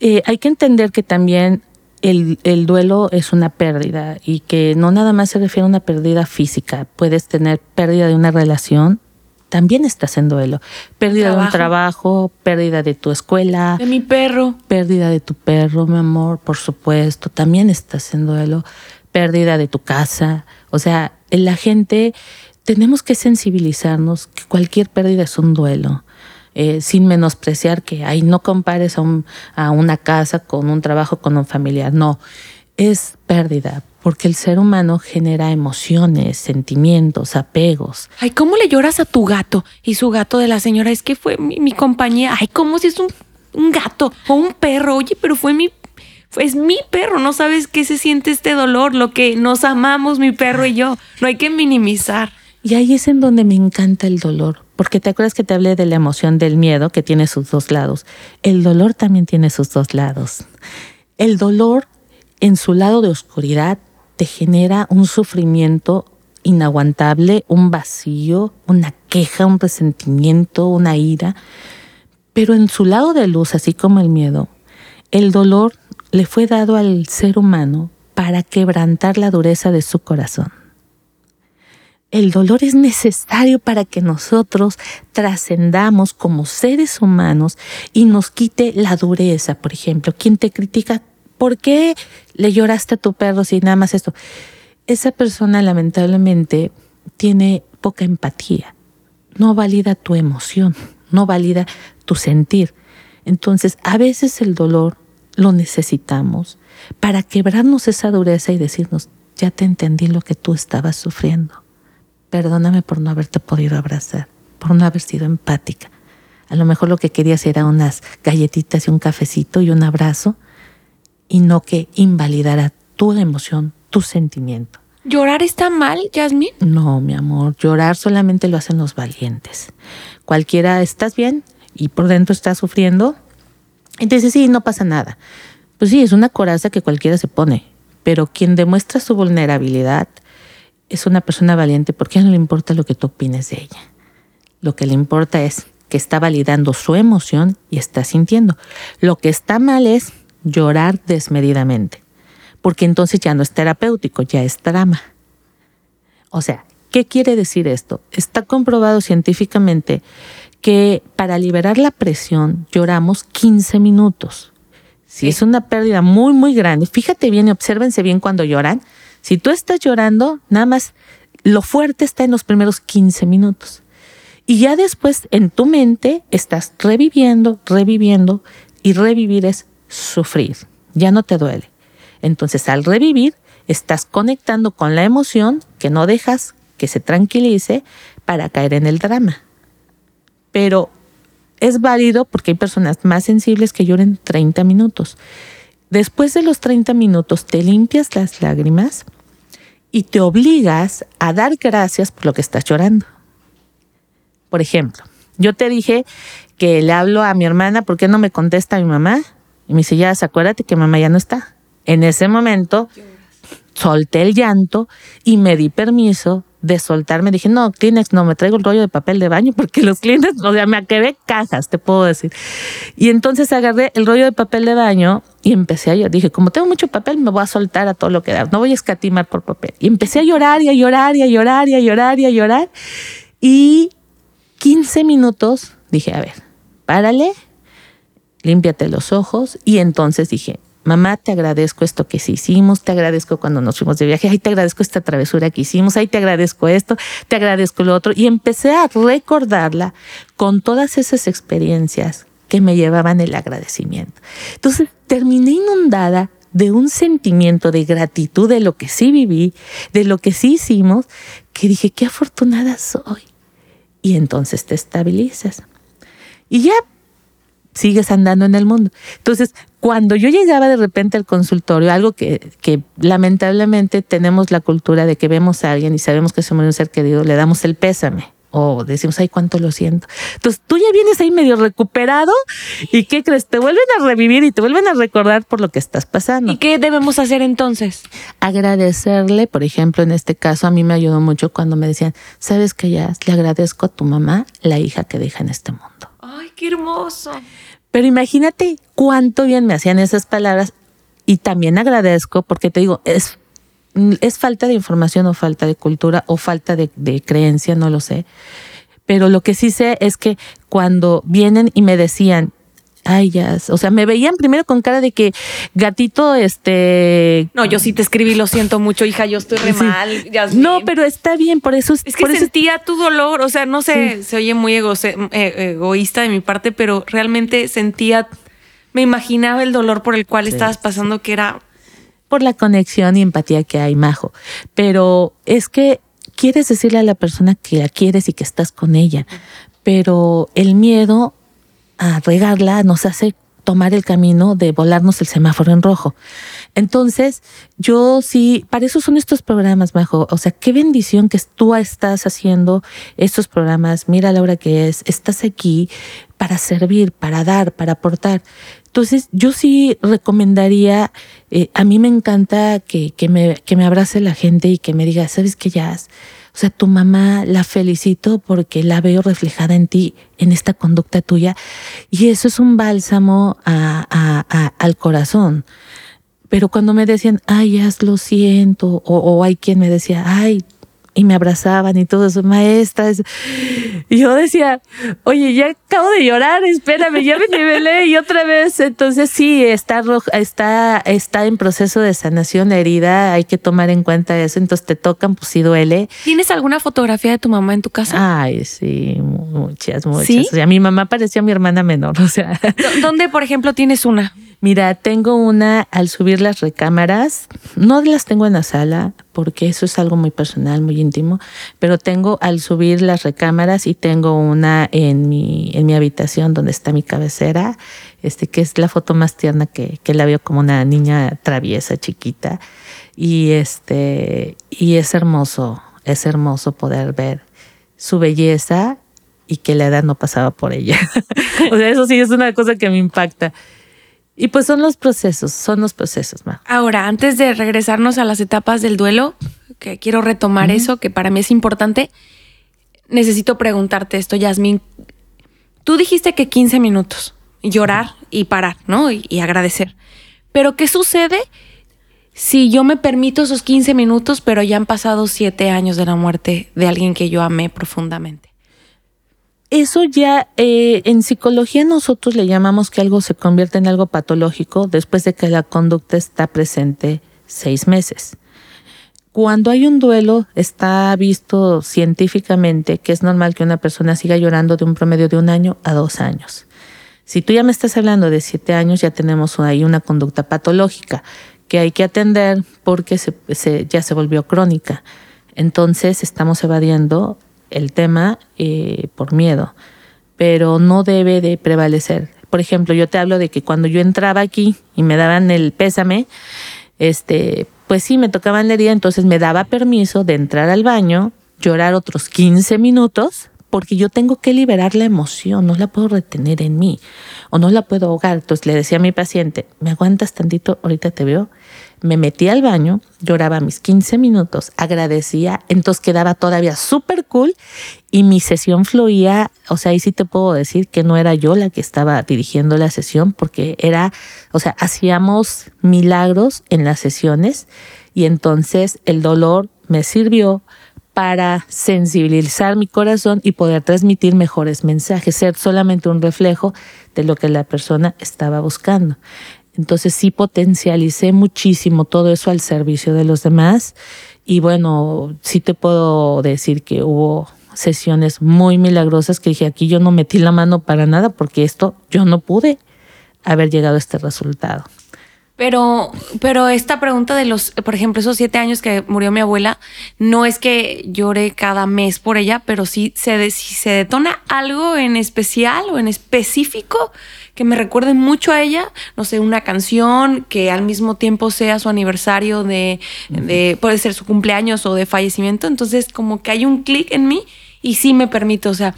eh, hay que entender que también el, el duelo es una pérdida y que no nada más se refiere a una pérdida física. Puedes tener pérdida de una relación, también estás en duelo. Pérdida de un Trabajo. pérdida de tu escuela, De mi perro. pérdida de tu perro, mi amor, por supuesto, también estás en duelo, pérdida de tu casa. O sea, la gente, tenemos que sensibilizarnos que cualquier pérdida es un duelo. Eh, sin menospreciar que ay, no compares a, un, a una casa con un trabajo, con un familiar. No, es pérdida, porque el ser humano genera emociones, sentimientos, apegos. Ay, ¿cómo le lloras a tu gato? Y su gato de la señora es que fue mi, mi compañía. Ay, ¿cómo si es un, un gato o un perro? Oye, pero fue mi. Es mi perro, no sabes qué se siente este dolor, lo que nos amamos mi perro y yo. No hay que minimizar. Y ahí es en donde me encanta el dolor, porque te acuerdas que te hablé de la emoción del miedo que tiene sus dos lados. El dolor también tiene sus dos lados. El dolor en su lado de oscuridad genera un sufrimiento inaguantable, un vacío, una queja, un resentimiento, una ira. Pero en su lado de luz, así como el miedo, el dolor le fue dado al ser humano para quebrantar la dureza de su corazón. El dolor es necesario para que nosotros trascendamos como seres humanos y nos quite la dureza. Por ejemplo, quien te critica, ¿por qué le lloraste a tu perro si nada más esto? Esa persona lamentablemente tiene poca empatía. No valida tu emoción, no valida tu sentir. Entonces, a veces el dolor lo necesitamos para quebrarnos esa dureza y decirnos, ya te entendí lo que tú estabas sufriendo. Perdóname por no haberte podido abrazar, por no haber sido empática. A lo mejor lo que querías era unas galletitas y un cafecito y un abrazo y no que invalidara tu emoción, tu sentimiento. ¿Llorar está mal, Jasmine? No, mi amor, llorar solamente lo hacen los valientes. Cualquiera, ¿estás bien? Y por dentro estás sufriendo. Entonces, sí, no pasa nada. Pues sí, es una coraza que cualquiera se pone, pero quien demuestra su vulnerabilidad es una persona valiente porque no le importa lo que tú opines de ella. Lo que le importa es que está validando su emoción y está sintiendo. Lo que está mal es llorar desmedidamente porque entonces ya no es terapéutico, ya es drama. O sea, ¿qué quiere decir esto? Está comprobado científicamente que para liberar la presión lloramos 15 minutos. Si es una pérdida muy, muy grande, fíjate bien y obsérvense bien cuando lloran. Si tú estás llorando, nada más lo fuerte está en los primeros 15 minutos. Y ya después en tu mente estás reviviendo, reviviendo, y revivir es sufrir. Ya no te duele. Entonces al revivir, estás conectando con la emoción que no dejas que se tranquilice para caer en el drama. Pero es válido porque hay personas más sensibles que lloren 30 minutos. Después de los 30 minutos te limpias las lágrimas y te obligas a dar gracias por lo que estás llorando. Por ejemplo, yo te dije que le hablo a mi hermana, ¿por qué no me contesta mi mamá? Y me dice, ya, acuérdate que mamá ya no está. En ese momento solté el llanto y me di permiso de soltarme. Dije, no, Kleenex, no, me traigo el rollo de papel de baño porque los Kleenex, o sea, me acabé cajas, te puedo decir. Y entonces agarré el rollo de papel de baño y empecé a llorar. Dije, como tengo mucho papel, me voy a soltar a todo lo que da. No voy a escatimar por papel. Y empecé a llorar y a llorar y a llorar y a llorar y a llorar. Y 15 minutos dije, a ver, párale, límpiate los ojos. Y entonces dije, Mamá, te agradezco esto que sí hicimos, te agradezco cuando nos fuimos de viaje, ay, te agradezco esta travesura que hicimos, ay, te agradezco esto, te agradezco lo otro. Y empecé a recordarla con todas esas experiencias que me llevaban el agradecimiento. Entonces terminé inundada de un sentimiento de gratitud de lo que sí viví, de lo que sí hicimos, que dije, qué afortunada soy. Y entonces te estabilizas. Y ya sigues andando en el mundo. Entonces, cuando yo llegaba de repente al consultorio, algo que, que, lamentablemente tenemos la cultura de que vemos a alguien y sabemos que somos un ser querido, le damos el pésame o decimos, ay, cuánto lo siento. Entonces tú ya vienes ahí medio recuperado y ¿qué crees? Te vuelven a revivir y te vuelven a recordar por lo que estás pasando. ¿Y qué debemos hacer entonces? Agradecerle, por ejemplo, en este caso a mí me ayudó mucho cuando me decían, sabes que ya le agradezco a tu mamá la hija que deja en este mundo. Hermoso. Pero imagínate cuánto bien me hacían esas palabras y también agradezco porque te digo, es, es falta de información o falta de cultura o falta de creencia, no lo sé. Pero lo que sí sé es que cuando vienen y me decían, Ay, ya. O sea, me veían primero con cara de que gatito, este. No, yo sí te escribí, lo siento mucho, hija, yo estoy re mal. No, pero está bien, por eso. Es que sentía tu dolor, o sea, no sé, se oye muy eh, egoísta de mi parte, pero realmente sentía, me imaginaba el dolor por el cual estabas pasando, que era. Por la conexión y empatía que hay, Majo. Pero es que quieres decirle a la persona que la quieres y que estás con ella, pero el miedo a regarla nos hace tomar el camino de volarnos el semáforo en rojo. Entonces, yo sí, para eso son estos programas, Majo. O sea, qué bendición que tú estás haciendo estos programas. Mira la hora que es, estás aquí para servir, para dar, para aportar. Entonces, yo sí recomendaría, eh, a mí me encanta que, que, me, que me abrace la gente y que me diga, ¿sabes qué, ya? O sea, tu mamá la felicito porque la veo reflejada en ti, en esta conducta tuya. Y eso es un bálsamo al corazón. Pero cuando me decían, ay, ya lo siento, o, o hay quien me decía, ay, y me abrazaban y todo eso, maestras. Y yo decía, oye, ya acabo de llorar, espérame, ya me nivelé y otra vez. Entonces sí, está, está, está en proceso de sanación la herida, hay que tomar en cuenta eso. Entonces te tocan, pues sí duele. ¿Tienes alguna fotografía de tu mamá en tu casa? Ay, sí, muchas, muchas. O sea, mi mamá parecía mi hermana menor, o sea. ¿Dónde, por ejemplo, tienes una? Mira, tengo una al subir las recámaras, no las tengo en la sala porque eso es algo muy personal, muy íntimo, pero tengo al subir las recámaras y tengo una en mi, en mi habitación donde está mi cabecera, este, que es la foto más tierna que, que la veo como una niña traviesa, chiquita. Y este, y es hermoso, es hermoso poder ver su belleza y que la edad no pasaba por ella. o sea, eso sí es una cosa que me impacta. Y pues son los procesos, son los procesos, Ma. Ahora, antes de regresarnos a las etapas del duelo, que quiero retomar eso, que para mí es importante, necesito preguntarte esto, Yasmín. Tú dijiste que 15 minutos, llorar y parar, ¿no? Y, y, agradecer. Pero, ¿qué sucede si yo me permito esos 15 minutos, pero ya han pasado 7 años de la muerte de alguien que yo amé profundamente? Eso ya eh, en psicología nosotros le llamamos que algo se convierte en algo patológico después de que la conducta está presente seis meses. Cuando hay un duelo, está visto científicamente que es normal que una persona siga llorando de un promedio de un año a dos años. Si tú ya me estás hablando de siete años, ya tenemos ahí una conducta patológica que hay que atender porque ya se volvió crónica. Entonces estamos evadiendo el tema eh, por miedo, pero no debe de prevalecer. Por ejemplo, yo te hablo de que cuando yo entraba aquí y me daban el pésame, este, pues sí, me tocaban la herida, entonces me daba permiso de entrar al baño, llorar otros 15 minutos, porque yo tengo que liberar la emoción, no la puedo retener en mí o no la puedo ahogar. Entonces le decía a mi paciente, ¿me aguantas tantito? Ahorita te veo me metí al baño, lloraba mis 15 minutos, agradecía, entonces quedaba todavía súper cool y mi sesión fluía, o sea, ahí sí te puedo decir que no era yo la que estaba dirigiendo la sesión porque era, o sea, hacíamos milagros en las sesiones y entonces el dolor me sirvió para sensibilizar mi corazón y poder transmitir mejores mensajes, ser solamente un reflejo de lo que la persona estaba buscando. Entonces sí potencialicé muchísimo todo eso al servicio de los demás y bueno, sí te puedo decir que hubo sesiones muy milagrosas que dije, aquí yo no metí la mano para nada porque esto yo no pude haber llegado a este resultado. Pero, pero esta pregunta de los, por ejemplo, esos siete años que murió mi abuela, no es que llore cada mes por ella, pero sí se, si se detona algo en especial o en específico que me recuerde mucho a ella, no sé, una canción que al mismo tiempo sea su aniversario de, de puede ser su cumpleaños o de fallecimiento, entonces como que hay un clic en mí y sí me permito, o sea,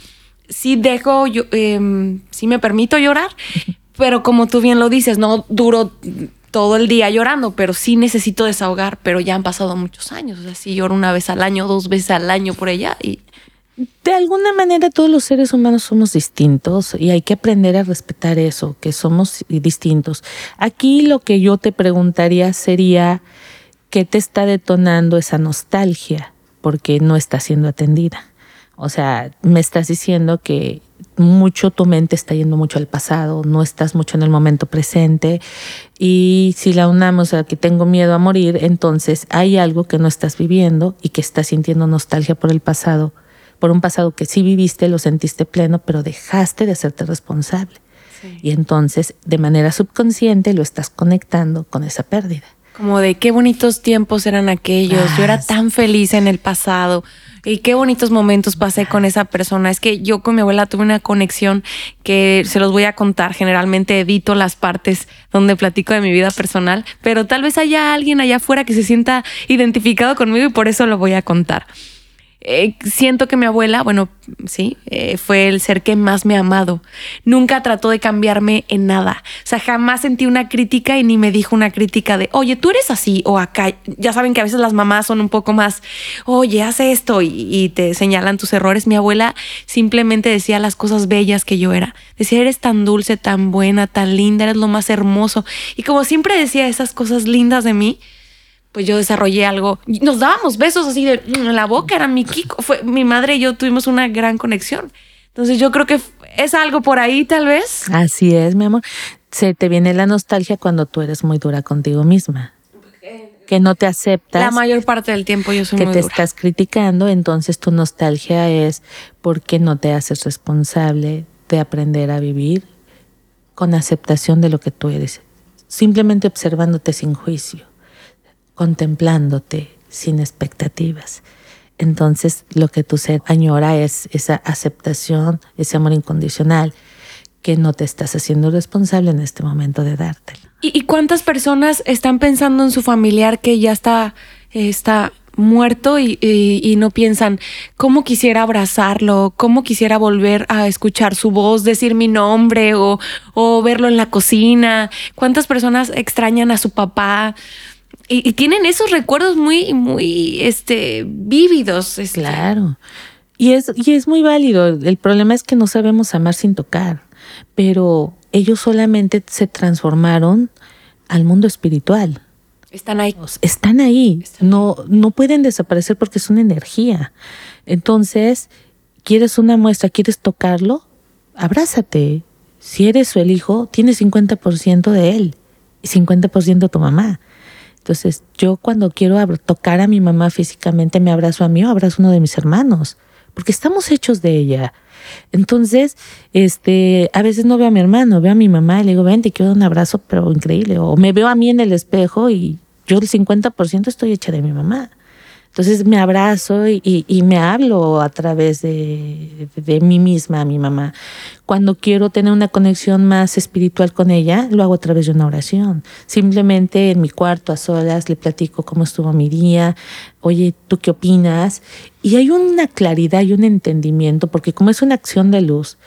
sí dejo, yo, eh, sí me permito llorar, pero como tú bien lo dices, no duro todo el día llorando, pero sí necesito desahogar, pero ya han pasado muchos años, o sea, sí lloro una vez al año, dos veces al año por ella y... De alguna manera todos los seres humanos somos distintos y hay que aprender a respetar eso, que somos distintos. Aquí lo que yo te preguntaría sería, ¿qué te está detonando esa nostalgia? Porque no está siendo atendida. O sea, me estás diciendo que mucho tu mente está yendo mucho al pasado, no estás mucho en el momento presente y si la unamos a que tengo miedo a morir, entonces hay algo que no estás viviendo y que estás sintiendo nostalgia por el pasado, por un pasado que sí viviste, lo sentiste pleno, pero dejaste de hacerte responsable. Y entonces, de manera subconsciente, lo estás conectando con esa pérdida. Como de qué bonitos tiempos eran aquellos, yo era tan feliz en el pasado y qué bonitos momentos pasé con esa persona. Es que yo con mi abuela tuve una conexión que se los voy a contar. Generalmente edito las partes donde platico de mi vida personal, pero tal vez haya alguien allá afuera que se sienta identificado conmigo y por eso lo voy a contar. Eh, siento que mi abuela, bueno, sí, eh, fue el ser que más me ha amado. Nunca trató de cambiarme en nada. O sea, jamás sentí una crítica y ni me dijo una crítica de, oye, tú eres así o acá. Ya saben que a veces las mamás son un poco más, oye, haz esto y te señalan tus errores. Mi abuela simplemente decía las cosas bellas que yo era. Decía, eres tan dulce, tan buena, tan linda, eres lo más hermoso. Y como siempre decía esas cosas lindas de mí, pues yo desarrollé algo. Nos dábamos besos así de mm, en la boca, era mi Kiko. Fue, mi madre y yo tuvimos una gran conexión. Entonces yo creo que es algo por ahí tal vez. Así es, mi amor. Se te viene la nostalgia cuando tú eres muy dura contigo misma. Que no te aceptas. La mayor parte del tiempo yo soy que te estás criticando, entonces tu nostalgia es porque no te haces responsable de aprender a vivir con aceptación de lo que tú eres simplemente observándote sin juicio, contemplándote sin expectativas. Entonces lo que tu ser añora es esa aceptación, ese amor incondicional que no te estás haciendo responsable en este momento de dártelo. ¿Y, cuántas personas están pensando en su familiar que ya está, está muerto y, no piensan cómo quisiera abrazarlo, cómo quisiera volver a escuchar su voz, decir mi nombre o, o verlo en la cocina? ¿Cuántas personas extrañan a su papá? Y, tienen esos recuerdos muy, muy este, vívidos. Este. Claro. Y es, y es muy válido. El problema es que no sabemos amar sin tocar. Pero ellos solamente se transformaron al mundo espiritual. Están ahí. Están ahí. No, no pueden desaparecer porque es una energía. Entonces, ¿quieres una muestra? ¿Quieres tocarlo? Abrázate. Si eres su hijo, tienes 50% de él y 50% tu mamá. Entonces, yo cuando quiero tocar a mi mamá físicamente, me abrazo a mí o abrazo a uno de mis hermanos, porque estamos hechos de ella. Entonces, este, a veces no veo a mi hermano, veo a mi mamá y le digo, ven, te quiero dar un abrazo, pero increíble. O me veo a mí en el espejo y yo el 50% estoy hecha de mi mamá. Entonces me abrazo y, me hablo a través de, de, mí misma, a mi mamá. Cuando quiero tener una conexión más espiritual con ella, lo hago a través de una oración. Simplemente en mi cuarto a solas le platico cómo estuvo mi día, oye, ¿tú qué opinas? Y hay una claridad y un entendimiento, porque como es una acción de luz,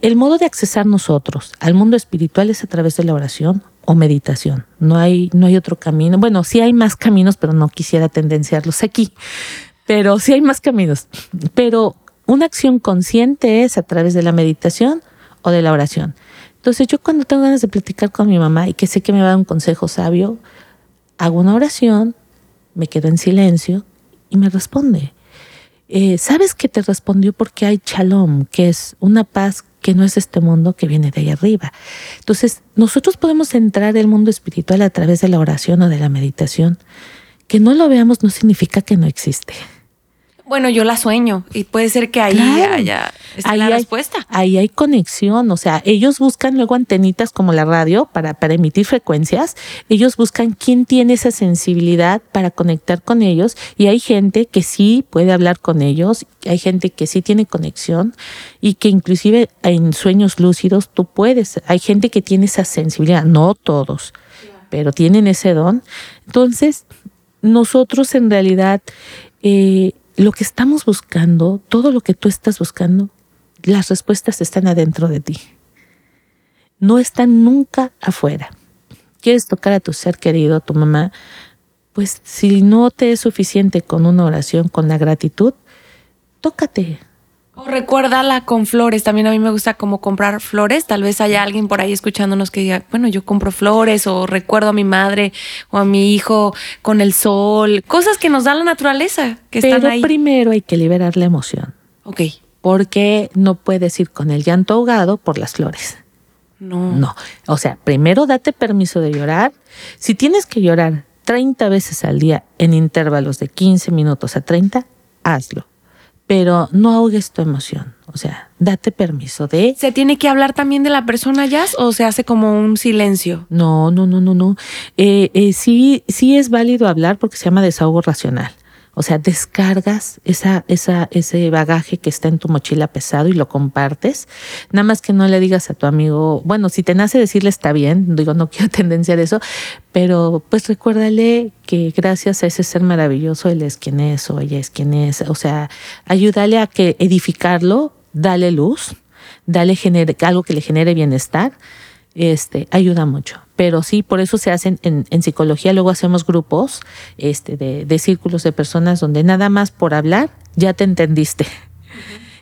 el modo de accesar nosotros al mundo espiritual es a través de la oración o meditación. No hay, no hay otro camino. Bueno, sí hay más caminos, pero no quisiera tendenciarlos aquí. Pero sí hay más caminos. Pero una acción consciente es a través de la meditación o de la oración. Entonces yo cuando tengo ganas de platicar con mi mamá y que sé que me va a dar un consejo sabio, hago una oración, me quedo en silencio y me responde. Eh, ¿Sabes que te respondió porque hay shalom, que es una paz que no es este mundo que viene de ahí arriba. Entonces, nosotros podemos entrar el mundo espiritual a través de la oración o de la meditación. Que no lo veamos no significa que no existe. Bueno, yo la sueño y puede ser que ahí haya la respuesta. Ahí hay conexión, o sea, ellos buscan luego antenitas como la radio para, para emitir frecuencias, ellos buscan quién tiene esa sensibilidad para conectar con ellos y hay gente que sí puede hablar con ellos, hay gente que sí tiene conexión y que inclusive en sueños lúcidos tú puedes, hay gente que tiene esa sensibilidad, no todos, pero tienen ese don. Entonces, nosotros en realidad... Eh, lo que estamos buscando, todo lo que tú estás buscando, las respuestas están adentro de ti. No están nunca afuera. ¿Quieres tocar a tu ser querido, a tu mamá? Pues si no te es suficiente con una oración, con la gratitud, tócate, o recuérdala con flores. También a mí me gusta como comprar flores. Tal vez haya alguien por ahí escuchándonos que diga, bueno, yo compro flores o recuerdo a mi madre o a mi hijo con el sol. Cosas que nos da la naturaleza, que Pero están ahí. primero hay que liberar la emoción. Ok. Porque no puedes ir con el llanto ahogado por las flores. No. No. O sea, primero date permiso de llorar. Si tienes que llorar 30 veces al día en intervalos de 15 minutos a 30, hazlo pero no ahogues tu emoción. O sea, date permiso de... ¿Se tiene que hablar también de la persona jazz o se hace como un silencio? No, no, no, no, no. Eh, eh, sí, sí es válido hablar porque se llama desahogo racional. O sea, descargas esa, esa, ese bagaje que está en tu mochila pesado y lo compartes. Nada más que no le digas a tu amigo, bueno, si te nace decirle está bien, digo, no quiero tendenciar eso, pero pues recuérdale que gracias a ese ser maravilloso, él es quien es o ella es quien es. O sea, ayúdale a que edificarlo, dale luz, dale genere, algo que le genere bienestar este, ayuda mucho. Pero sí, por eso se hacen en, en psicología, luego hacemos grupos este, de, de, círculos de personas donde nada más por hablar ya te entendiste.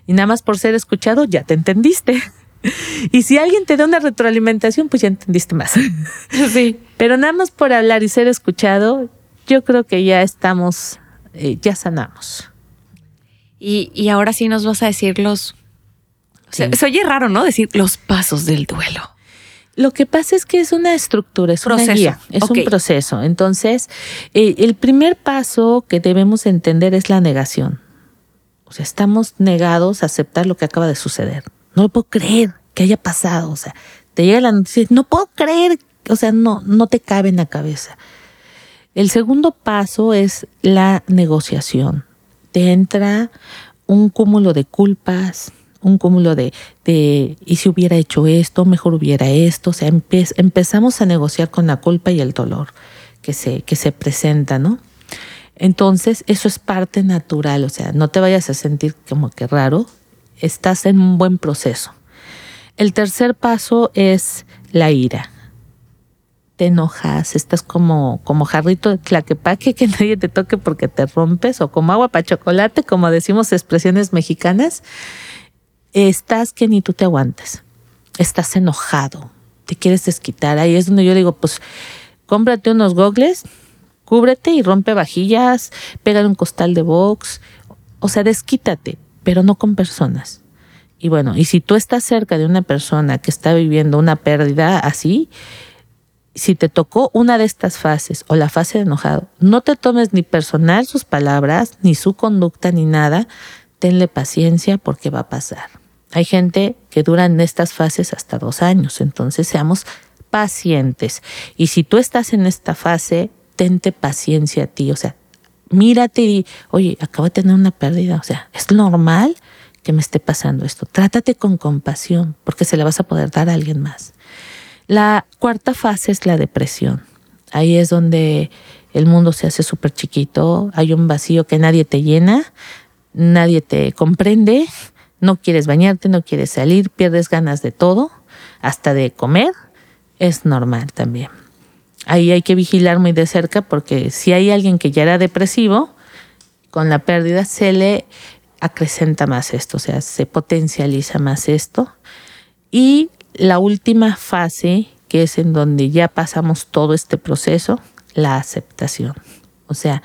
Y nada más por ser escuchado ya te entendiste. Y si alguien te da una retroalimentación, pues ya entendiste más. Sí. Pero nada más por hablar y ser escuchado, yo creo que ya estamos, eh, ya sanamos. Y, y ahora sí nos vas a decir los... Sí. Se, se oye raro, ¿no? Decir los pasos del duelo. Lo que pasa es que es una estructura, es proceso. una guía, es okay. un proceso. Entonces, eh, el primer paso que debemos entender es la negación. O sea, estamos negados a aceptar lo que acaba de suceder. No lo puedo creer que haya pasado. O sea, te llega la noticia, no puedo creer o sea, no, no te cabe en la cabeza. El segundo paso es la negociación. Te entra un cúmulo de culpas, un cúmulo de, y si hubiera hecho esto, mejor hubiera esto. O sea, empezamos a negociar con la culpa y el dolor que se, que se presenta, ¿no? Entonces, eso es parte natural, o sea, no te vayas a sentir como que raro, estás en un buen proceso. El tercer paso es la ira. Te enojas, estás como, como jarrito de tlaquepaque que nadie te toque porque te rompes, o como agua para chocolate, como decimos expresiones mexicanas. Estás que ni tú te aguantes. Estás enojado, te quieres desquitar. Ahí es donde yo digo, pues cómprate unos gogles, cúbrete y rompe vajillas, pega un costal de box, o sea, desquítate, pero no con personas. Y bueno, y si tú estás cerca de una persona que está viviendo una pérdida así, si te tocó una de estas fases o la fase de enojado, no te tomes ni personal sus palabras, ni su conducta, ni nada. Tenle paciencia porque va a pasar. Hay gente que dura en estas fases hasta dos años, entonces seamos pacientes. Y si tú estás en esta fase, tente paciencia a ti, o sea, mírate y, oye, acabo de tener una pérdida, o sea, es normal que me esté pasando esto. Trátate con compasión porque se la vas a poder dar a alguien más. La cuarta fase es la depresión. Ahí es donde el mundo se hace súper chiquito, hay un vacío que nadie te llena, nadie te comprende, no quieres bañarte, no quieres salir, pierdes ganas de todo, hasta de comer, es normal también. Ahí hay que vigilar muy de cerca porque si hay alguien que ya era depresivo, con la pérdida se le acrecenta más esto, o sea, se potencializa más esto. Y la última fase, que es en donde ya pasamos todo este proceso, la aceptación. O sea,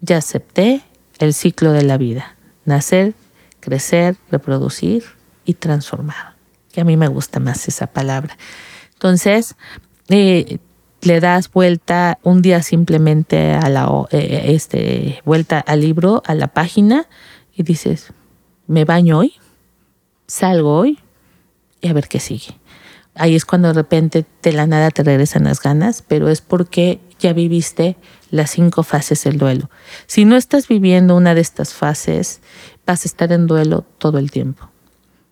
ya acepté el ciclo de la vida, nacer, crecer, reproducir y transformar, que a mí me gusta más esa palabra. Entonces, eh, le das vuelta un día simplemente a la eh, este, vuelta al libro, a la página, y dices, me baño hoy, salgo hoy y a ver qué sigue. Ahí es cuando de repente de la nada te regresan las ganas, pero es porque ya viviste las cinco fases del duelo. Si no estás viviendo una de estas fases, vas a estar en duelo todo el tiempo.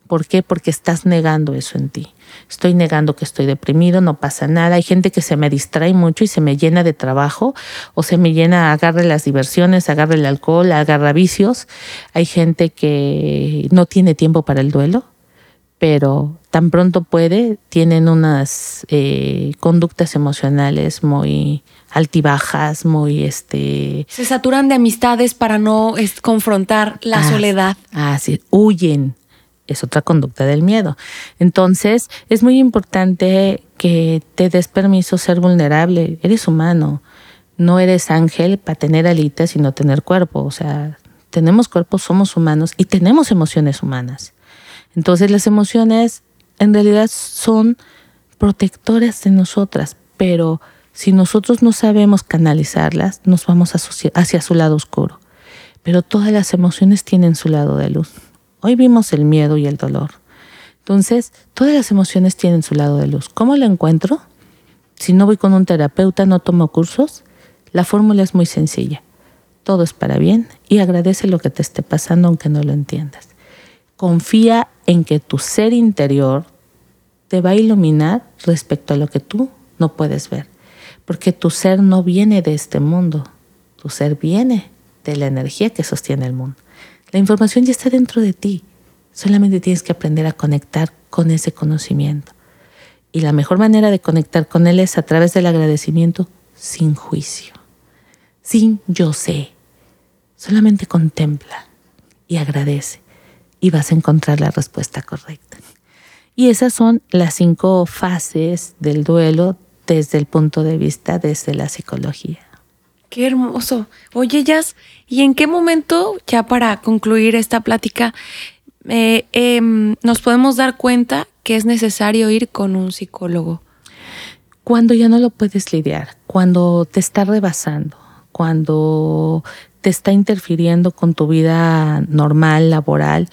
¿Por qué? Porque estás negando eso en ti. Estoy negando que estoy deprimido, no pasa nada. Hay gente que se me distrae mucho y se me llena de trabajo o se me llena, agarre las diversiones, agarre el alcohol, agarra vicios. Hay gente que no tiene tiempo para el duelo, pero tan pronto puede, tienen unas eh, conductas emocionales muy altibajas, muy este... Se saturan de amistades para no confrontar la ah, soledad. Ah, sí, huyen es otra conducta del miedo. Entonces, es muy importante que te des permiso ser vulnerable. Eres humano, no eres ángel para tener alitas y no tener cuerpo. O sea, tenemos cuerpo, somos humanos y tenemos emociones humanas. Entonces, las emociones en realidad son protectoras de nosotras, pero si nosotros no sabemos canalizarlas, nos vamos hacia su lado oscuro. Pero todas las emociones tienen su lado de luz. Hoy vimos el miedo y el dolor. Entonces, todas las emociones tienen su lado de luz. ¿Cómo lo encuentro? Si no voy con un terapeuta, no tomo cursos, la fórmula es muy sencilla. Todo es para bien y agradece lo que te esté pasando aunque no lo entiendas. Confía en que tu ser interior te va a iluminar respecto a lo que tú no puedes ver. Porque tu ser no viene de este mundo, tu ser viene de la energía que sostiene el mundo. La información ya está dentro de ti. Solamente tienes que aprender a conectar con ese conocimiento. Y la mejor manera de conectar con él es a través del agradecimiento sin juicio, sin yo sé. Solamente contempla y agradece y vas a encontrar la respuesta correcta. Y esas son las cinco fases del duelo desde el punto de vista desde la psicología. Qué hermoso. Oye, Jazz, ¿y en qué momento, ya para concluir esta plática, eh, em, nos podemos dar cuenta que es necesario ir con un psicólogo? Cuando ya no lo puedes lidiar, cuando te está rebasando, cuando te está interfiriendo con tu vida normal, laboral,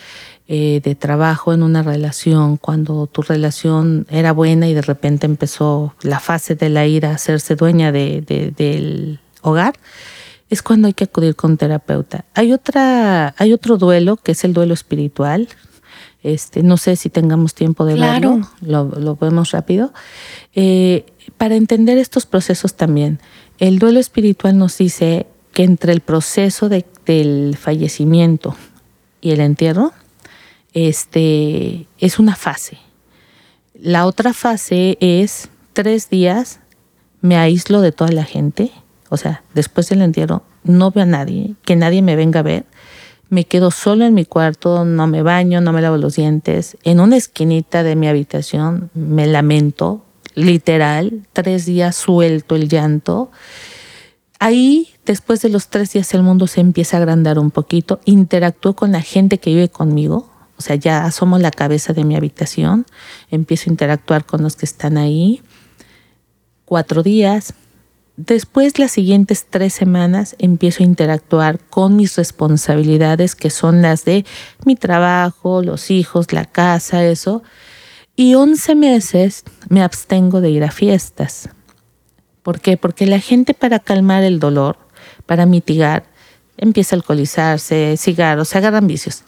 eh, de trabajo en una relación, cuando tu relación era buena y de repente empezó la fase de la ira a hacerse dueña de, del hogar, es cuando hay que acudir con terapeuta. Hay otra, hay otro duelo que es el duelo espiritual. Este, no sé si tengamos tiempo de verlo, lo, lo vemos rápido. Eh, para entender estos procesos también, el duelo espiritual nos dice que entre el proceso del fallecimiento y el entierro, este, es una fase. La otra fase es tres días, me aíslo de toda la gente, o sea, después del entierro no veo a nadie, que nadie me venga a ver, me quedo solo en mi cuarto, no me baño, no me lavo los dientes, en una esquinita de mi habitación me lamento, literal, tres días suelto el llanto. Ahí, después de los tres días, el mundo se empieza a agrandar un poquito, interactúo con la gente que vive conmigo, o sea, ya asomo la cabeza de mi habitación, empiezo a interactuar con los que están ahí. Cuatro días. Después, las siguientes tres semanas, empiezo a interactuar con mis responsabilidades, que son las de mi trabajo, los hijos, la casa, eso. Y once meses me abstengo de ir a fiestas. ¿Por qué? Porque la gente para calmar el dolor, para mitigar, empieza a alcoholizarse, cigarros, se agarran vicios.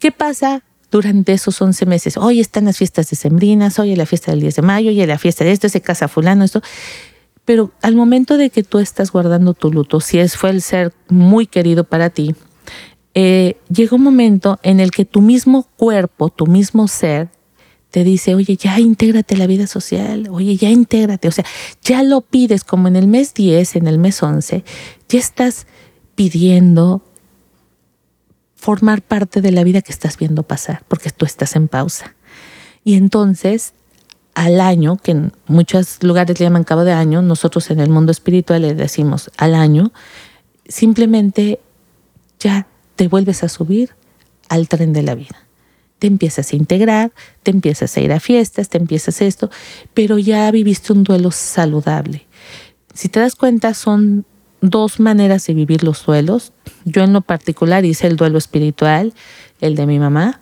¿Qué pasa durante esos 11 meses? Hoy están las fiestas decembrinas, hoy es la fiesta del 10 de mayo, hoy la fiesta de esto, se casa fulano, esto. Pero al momento de que tú estás guardando tu luto, si es, fue el ser muy querido para ti, eh, llega un momento en el que tu mismo cuerpo, tu mismo ser, te dice, oye, ya intégrate la vida social, oye, ya intégrate, o sea, ya lo pides como en el mes 10, en el mes 11, ya estás pidiendo formar parte de la vida que estás viendo pasar, porque tú estás en pausa. Y entonces, al año, que en muchos lugares le llaman cabo de año, nosotros en el mundo espiritual le decimos al año, simplemente ya te vuelves a subir al tren de la vida. Te empiezas a integrar, te empiezas a ir a fiestas, te empiezas esto, pero ya viviste un duelo saludable. Si te das cuenta, son dos maneras de vivir los duelos. Yo en lo particular hice el duelo espiritual, el de mi mamá.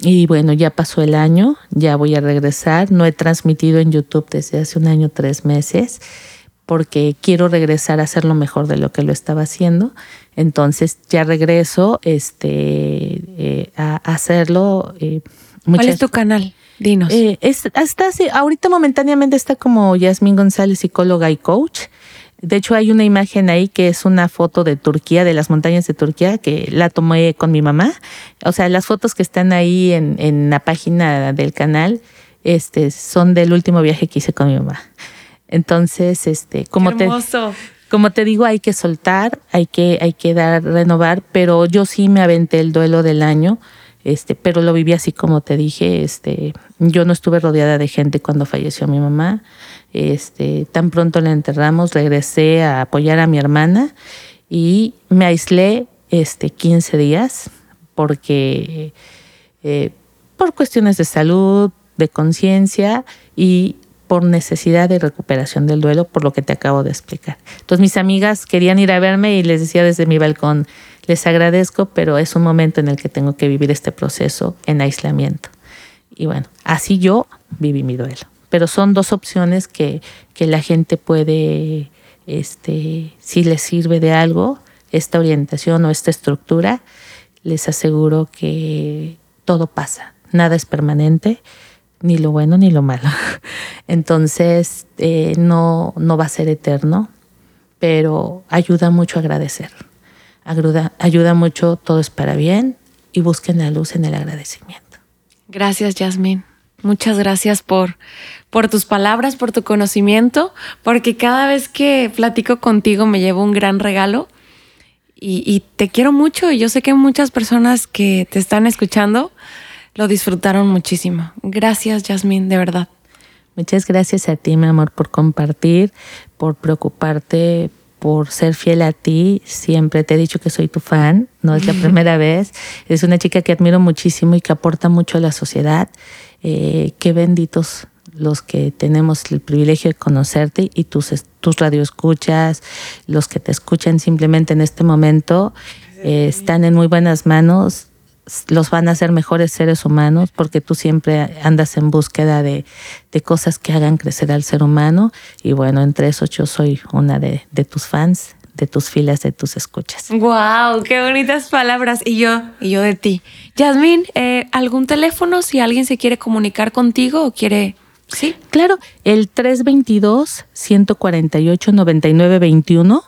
Y bueno, ya pasó el año, ya voy a regresar. No he transmitido en YouTube desde hace un año, tres meses, porque quiero regresar a hacer lo mejor de lo que lo estaba haciendo. Entonces ya regreso este, eh, a hacerlo. Eh, ¿Cuál es tu canal? Dinos. Eh, ahorita momentáneamente está como Yasmín González, psicóloga y coach. De hecho, hay una imagen ahí que es una foto de Turquía, de las montañas de Turquía, que la tomé con mi mamá. O sea, las fotos que están ahí en, en la página del canal este, son del último viaje que hice con mi mamá. Entonces, este, como te, como te digo, hay que soltar, hay que, hay que dar, renovar, pero yo sí me aventé el duelo del año, este, pero lo viví así como te dije, este, yo no estuve rodeada de gente cuando falleció mi mamá. Este, tan pronto la enterramos, regresé a apoyar a mi hermana y me aislé este, 15 días porque eh, por cuestiones de salud, de conciencia y por necesidad de recuperación del duelo, por lo que te acabo de explicar. Entonces mis amigas querían ir a verme y les decía desde mi balcón, les agradezco, pero es un momento en el que tengo que vivir este proceso en aislamiento. Y bueno, así yo viví mi duelo pero son dos opciones que, la gente puede, este, si les sirve de algo, esta orientación o esta estructura, les aseguro que todo pasa, nada es permanente, ni lo bueno ni lo malo. Entonces, eh, no, no va a ser eterno, pero ayuda mucho a agradecer. Ayuda, mucho, todo es para bien y busquen la luz en el agradecimiento. Gracias, Yasmin. Muchas gracias por, por tus palabras, por tu conocimiento, porque cada vez que platico contigo me llevo un gran regalo y, te quiero mucho y yo sé que muchas personas que te están escuchando lo disfrutaron muchísimo. Gracias, Yasmín, de verdad. Muchas gracias a ti, mi amor, por compartir, por preocuparte, por ser fiel a ti. Siempre te he dicho que soy tu fan, no es la primera vez. Es una chica que admiro muchísimo y que aporta mucho a la sociedad. Eh, qué benditos los que tenemos el privilegio de conocerte y tus, tus radioescuchas, los que te escuchan simplemente en este momento, eh, están en muy buenas manos los van a hacer mejores seres humanos porque tú siempre andas en búsqueda de, cosas que hagan crecer al ser humano y bueno, entre esos yo soy una de, tus fans de tus filas, de tus escuchas. ¡Wow! ¡Qué bonitas palabras! Y yo, y yo de ti. Yasmín, eh, ¿algún teléfono si alguien se quiere comunicar contigo o quiere Sí, claro, el 322-148-9921.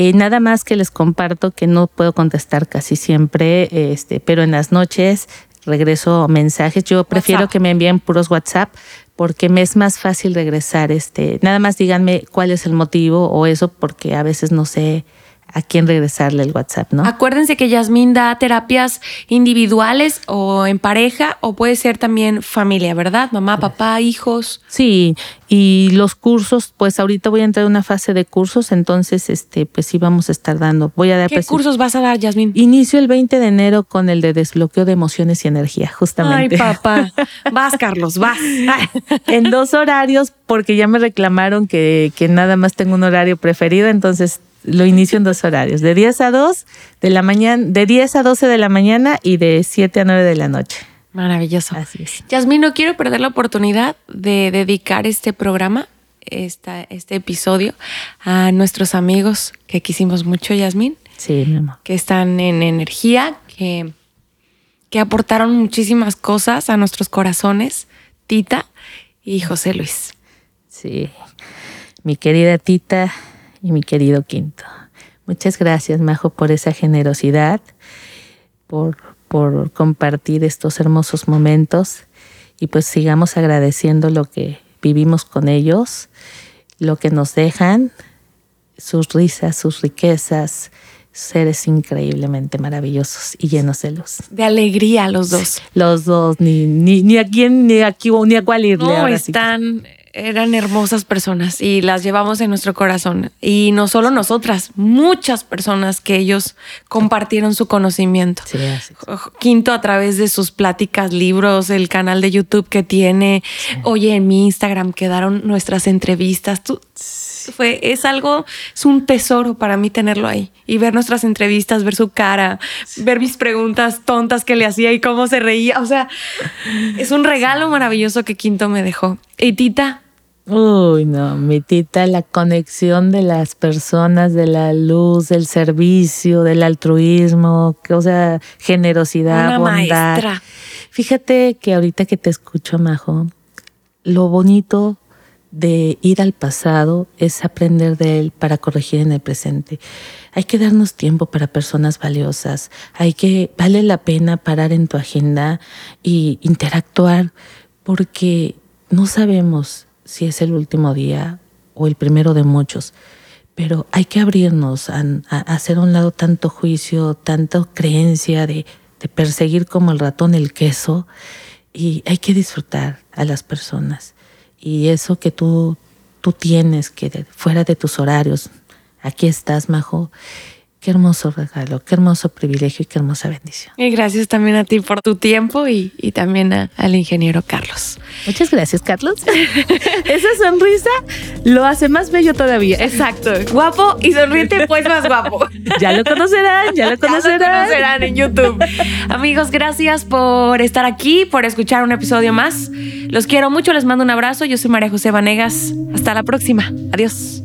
Eh, nada más que les comparto que no puedo contestar casi siempre, este, pero en las noches regreso mensajes. Yo prefiero que me envíen puros WhatsApp porque me es más fácil regresar. Este, nada más díganme cuál es el motivo o eso, porque a veces no sé a quién regresarle el WhatsApp, ¿no? Acuérdense que Yasmín da terapias individuales o en pareja o puede ser también familia, ¿verdad? Mamá, papá, hijos. Sí, y los cursos, pues ahorita voy a entrar en una fase de cursos, entonces este pues sí vamos a estar dando. Voy a dar ¿Qué cursos vas a dar, Yasmín? Inicio el 20 de enero con el de desbloqueo de emociones y energía, justamente. Ay, papá. Vas, Carlos, vas. en dos horarios porque ya me reclamaron que que nada más tengo un horario preferido, entonces lo inicio en dos horarios, de 10 a 2 de la mañana, de 10 a 12 de la mañana y de 7 a 9 de la noche. Maravilloso. Así es. Yasmín, no quiero perder la oportunidad de dedicar este programa, esta, este episodio, a nuestros amigos que quisimos mucho, Yasmín. Sí, mi amor. Que están en energía, que, que aportaron muchísimas cosas a nuestros corazones, Tita y José Luis. Sí, mi querida Tita, y mi querido Quinto. Muchas gracias, Majo, por esa generosidad, por, por compartir estos hermosos momentos y pues sigamos agradeciendo lo que vivimos con ellos, lo que nos dejan, sus risas, sus riquezas, seres increíblemente maravillosos y llenos de luz. De alegría los dos. Los dos, ni, ni, ni a quién, ni a, ni a cuál irle. No, están eran hermosas personas y las llevamos en nuestro corazón. Y no solo nosotras, muchas personas que ellos compartieron su conocimiento. Quinto a través de sus pláticas, libros, el canal de YouTube que tiene. Oye, en mi Instagram quedaron nuestras entrevistas. Tú, fue, es algo, es un tesoro para mí tenerlo ahí y ver nuestras entrevistas, ver su cara, ver mis preguntas tontas que le hacía y cómo se reía. O sea, es un regalo maravilloso que Quinto me dejó. Y Tita, Uy, no, mi tita, la conexión de las personas, de la luz, del servicio, del altruismo, que, o sea, generosidad, bondad. Fíjate que ahorita que te escucho, Majo, lo bonito de ir al pasado es aprender de él para corregir en el presente. Hay que darnos tiempo para personas valiosas. Hay que, vale la pena parar en tu agenda y interactuar porque no sabemos si es el último día o el primero de muchos, pero hay que abrirnos a, hacer a un lado tanto juicio, tanta creencia de, de perseguir como el ratón el queso y hay que disfrutar a las personas. Y eso que tú, tú tienes, que fuera de tus horarios, aquí estás, Majo, Qué hermoso regalo, qué hermoso privilegio y qué hermosa bendición. Y gracias también a ti por tu tiempo y, también al ingeniero Carlos. Muchas gracias, Carlos. Esa sonrisa lo hace más bello todavía. Exacto. Guapo y sonriente, pues más guapo. Ya lo conocerán, ya lo conocerán. Ya lo conocerán en YouTube. Amigos, gracias por estar aquí, por escuchar un episodio más. Los quiero mucho, les mando un abrazo. Yo soy María José Vanegas. Hasta la próxima. Adiós.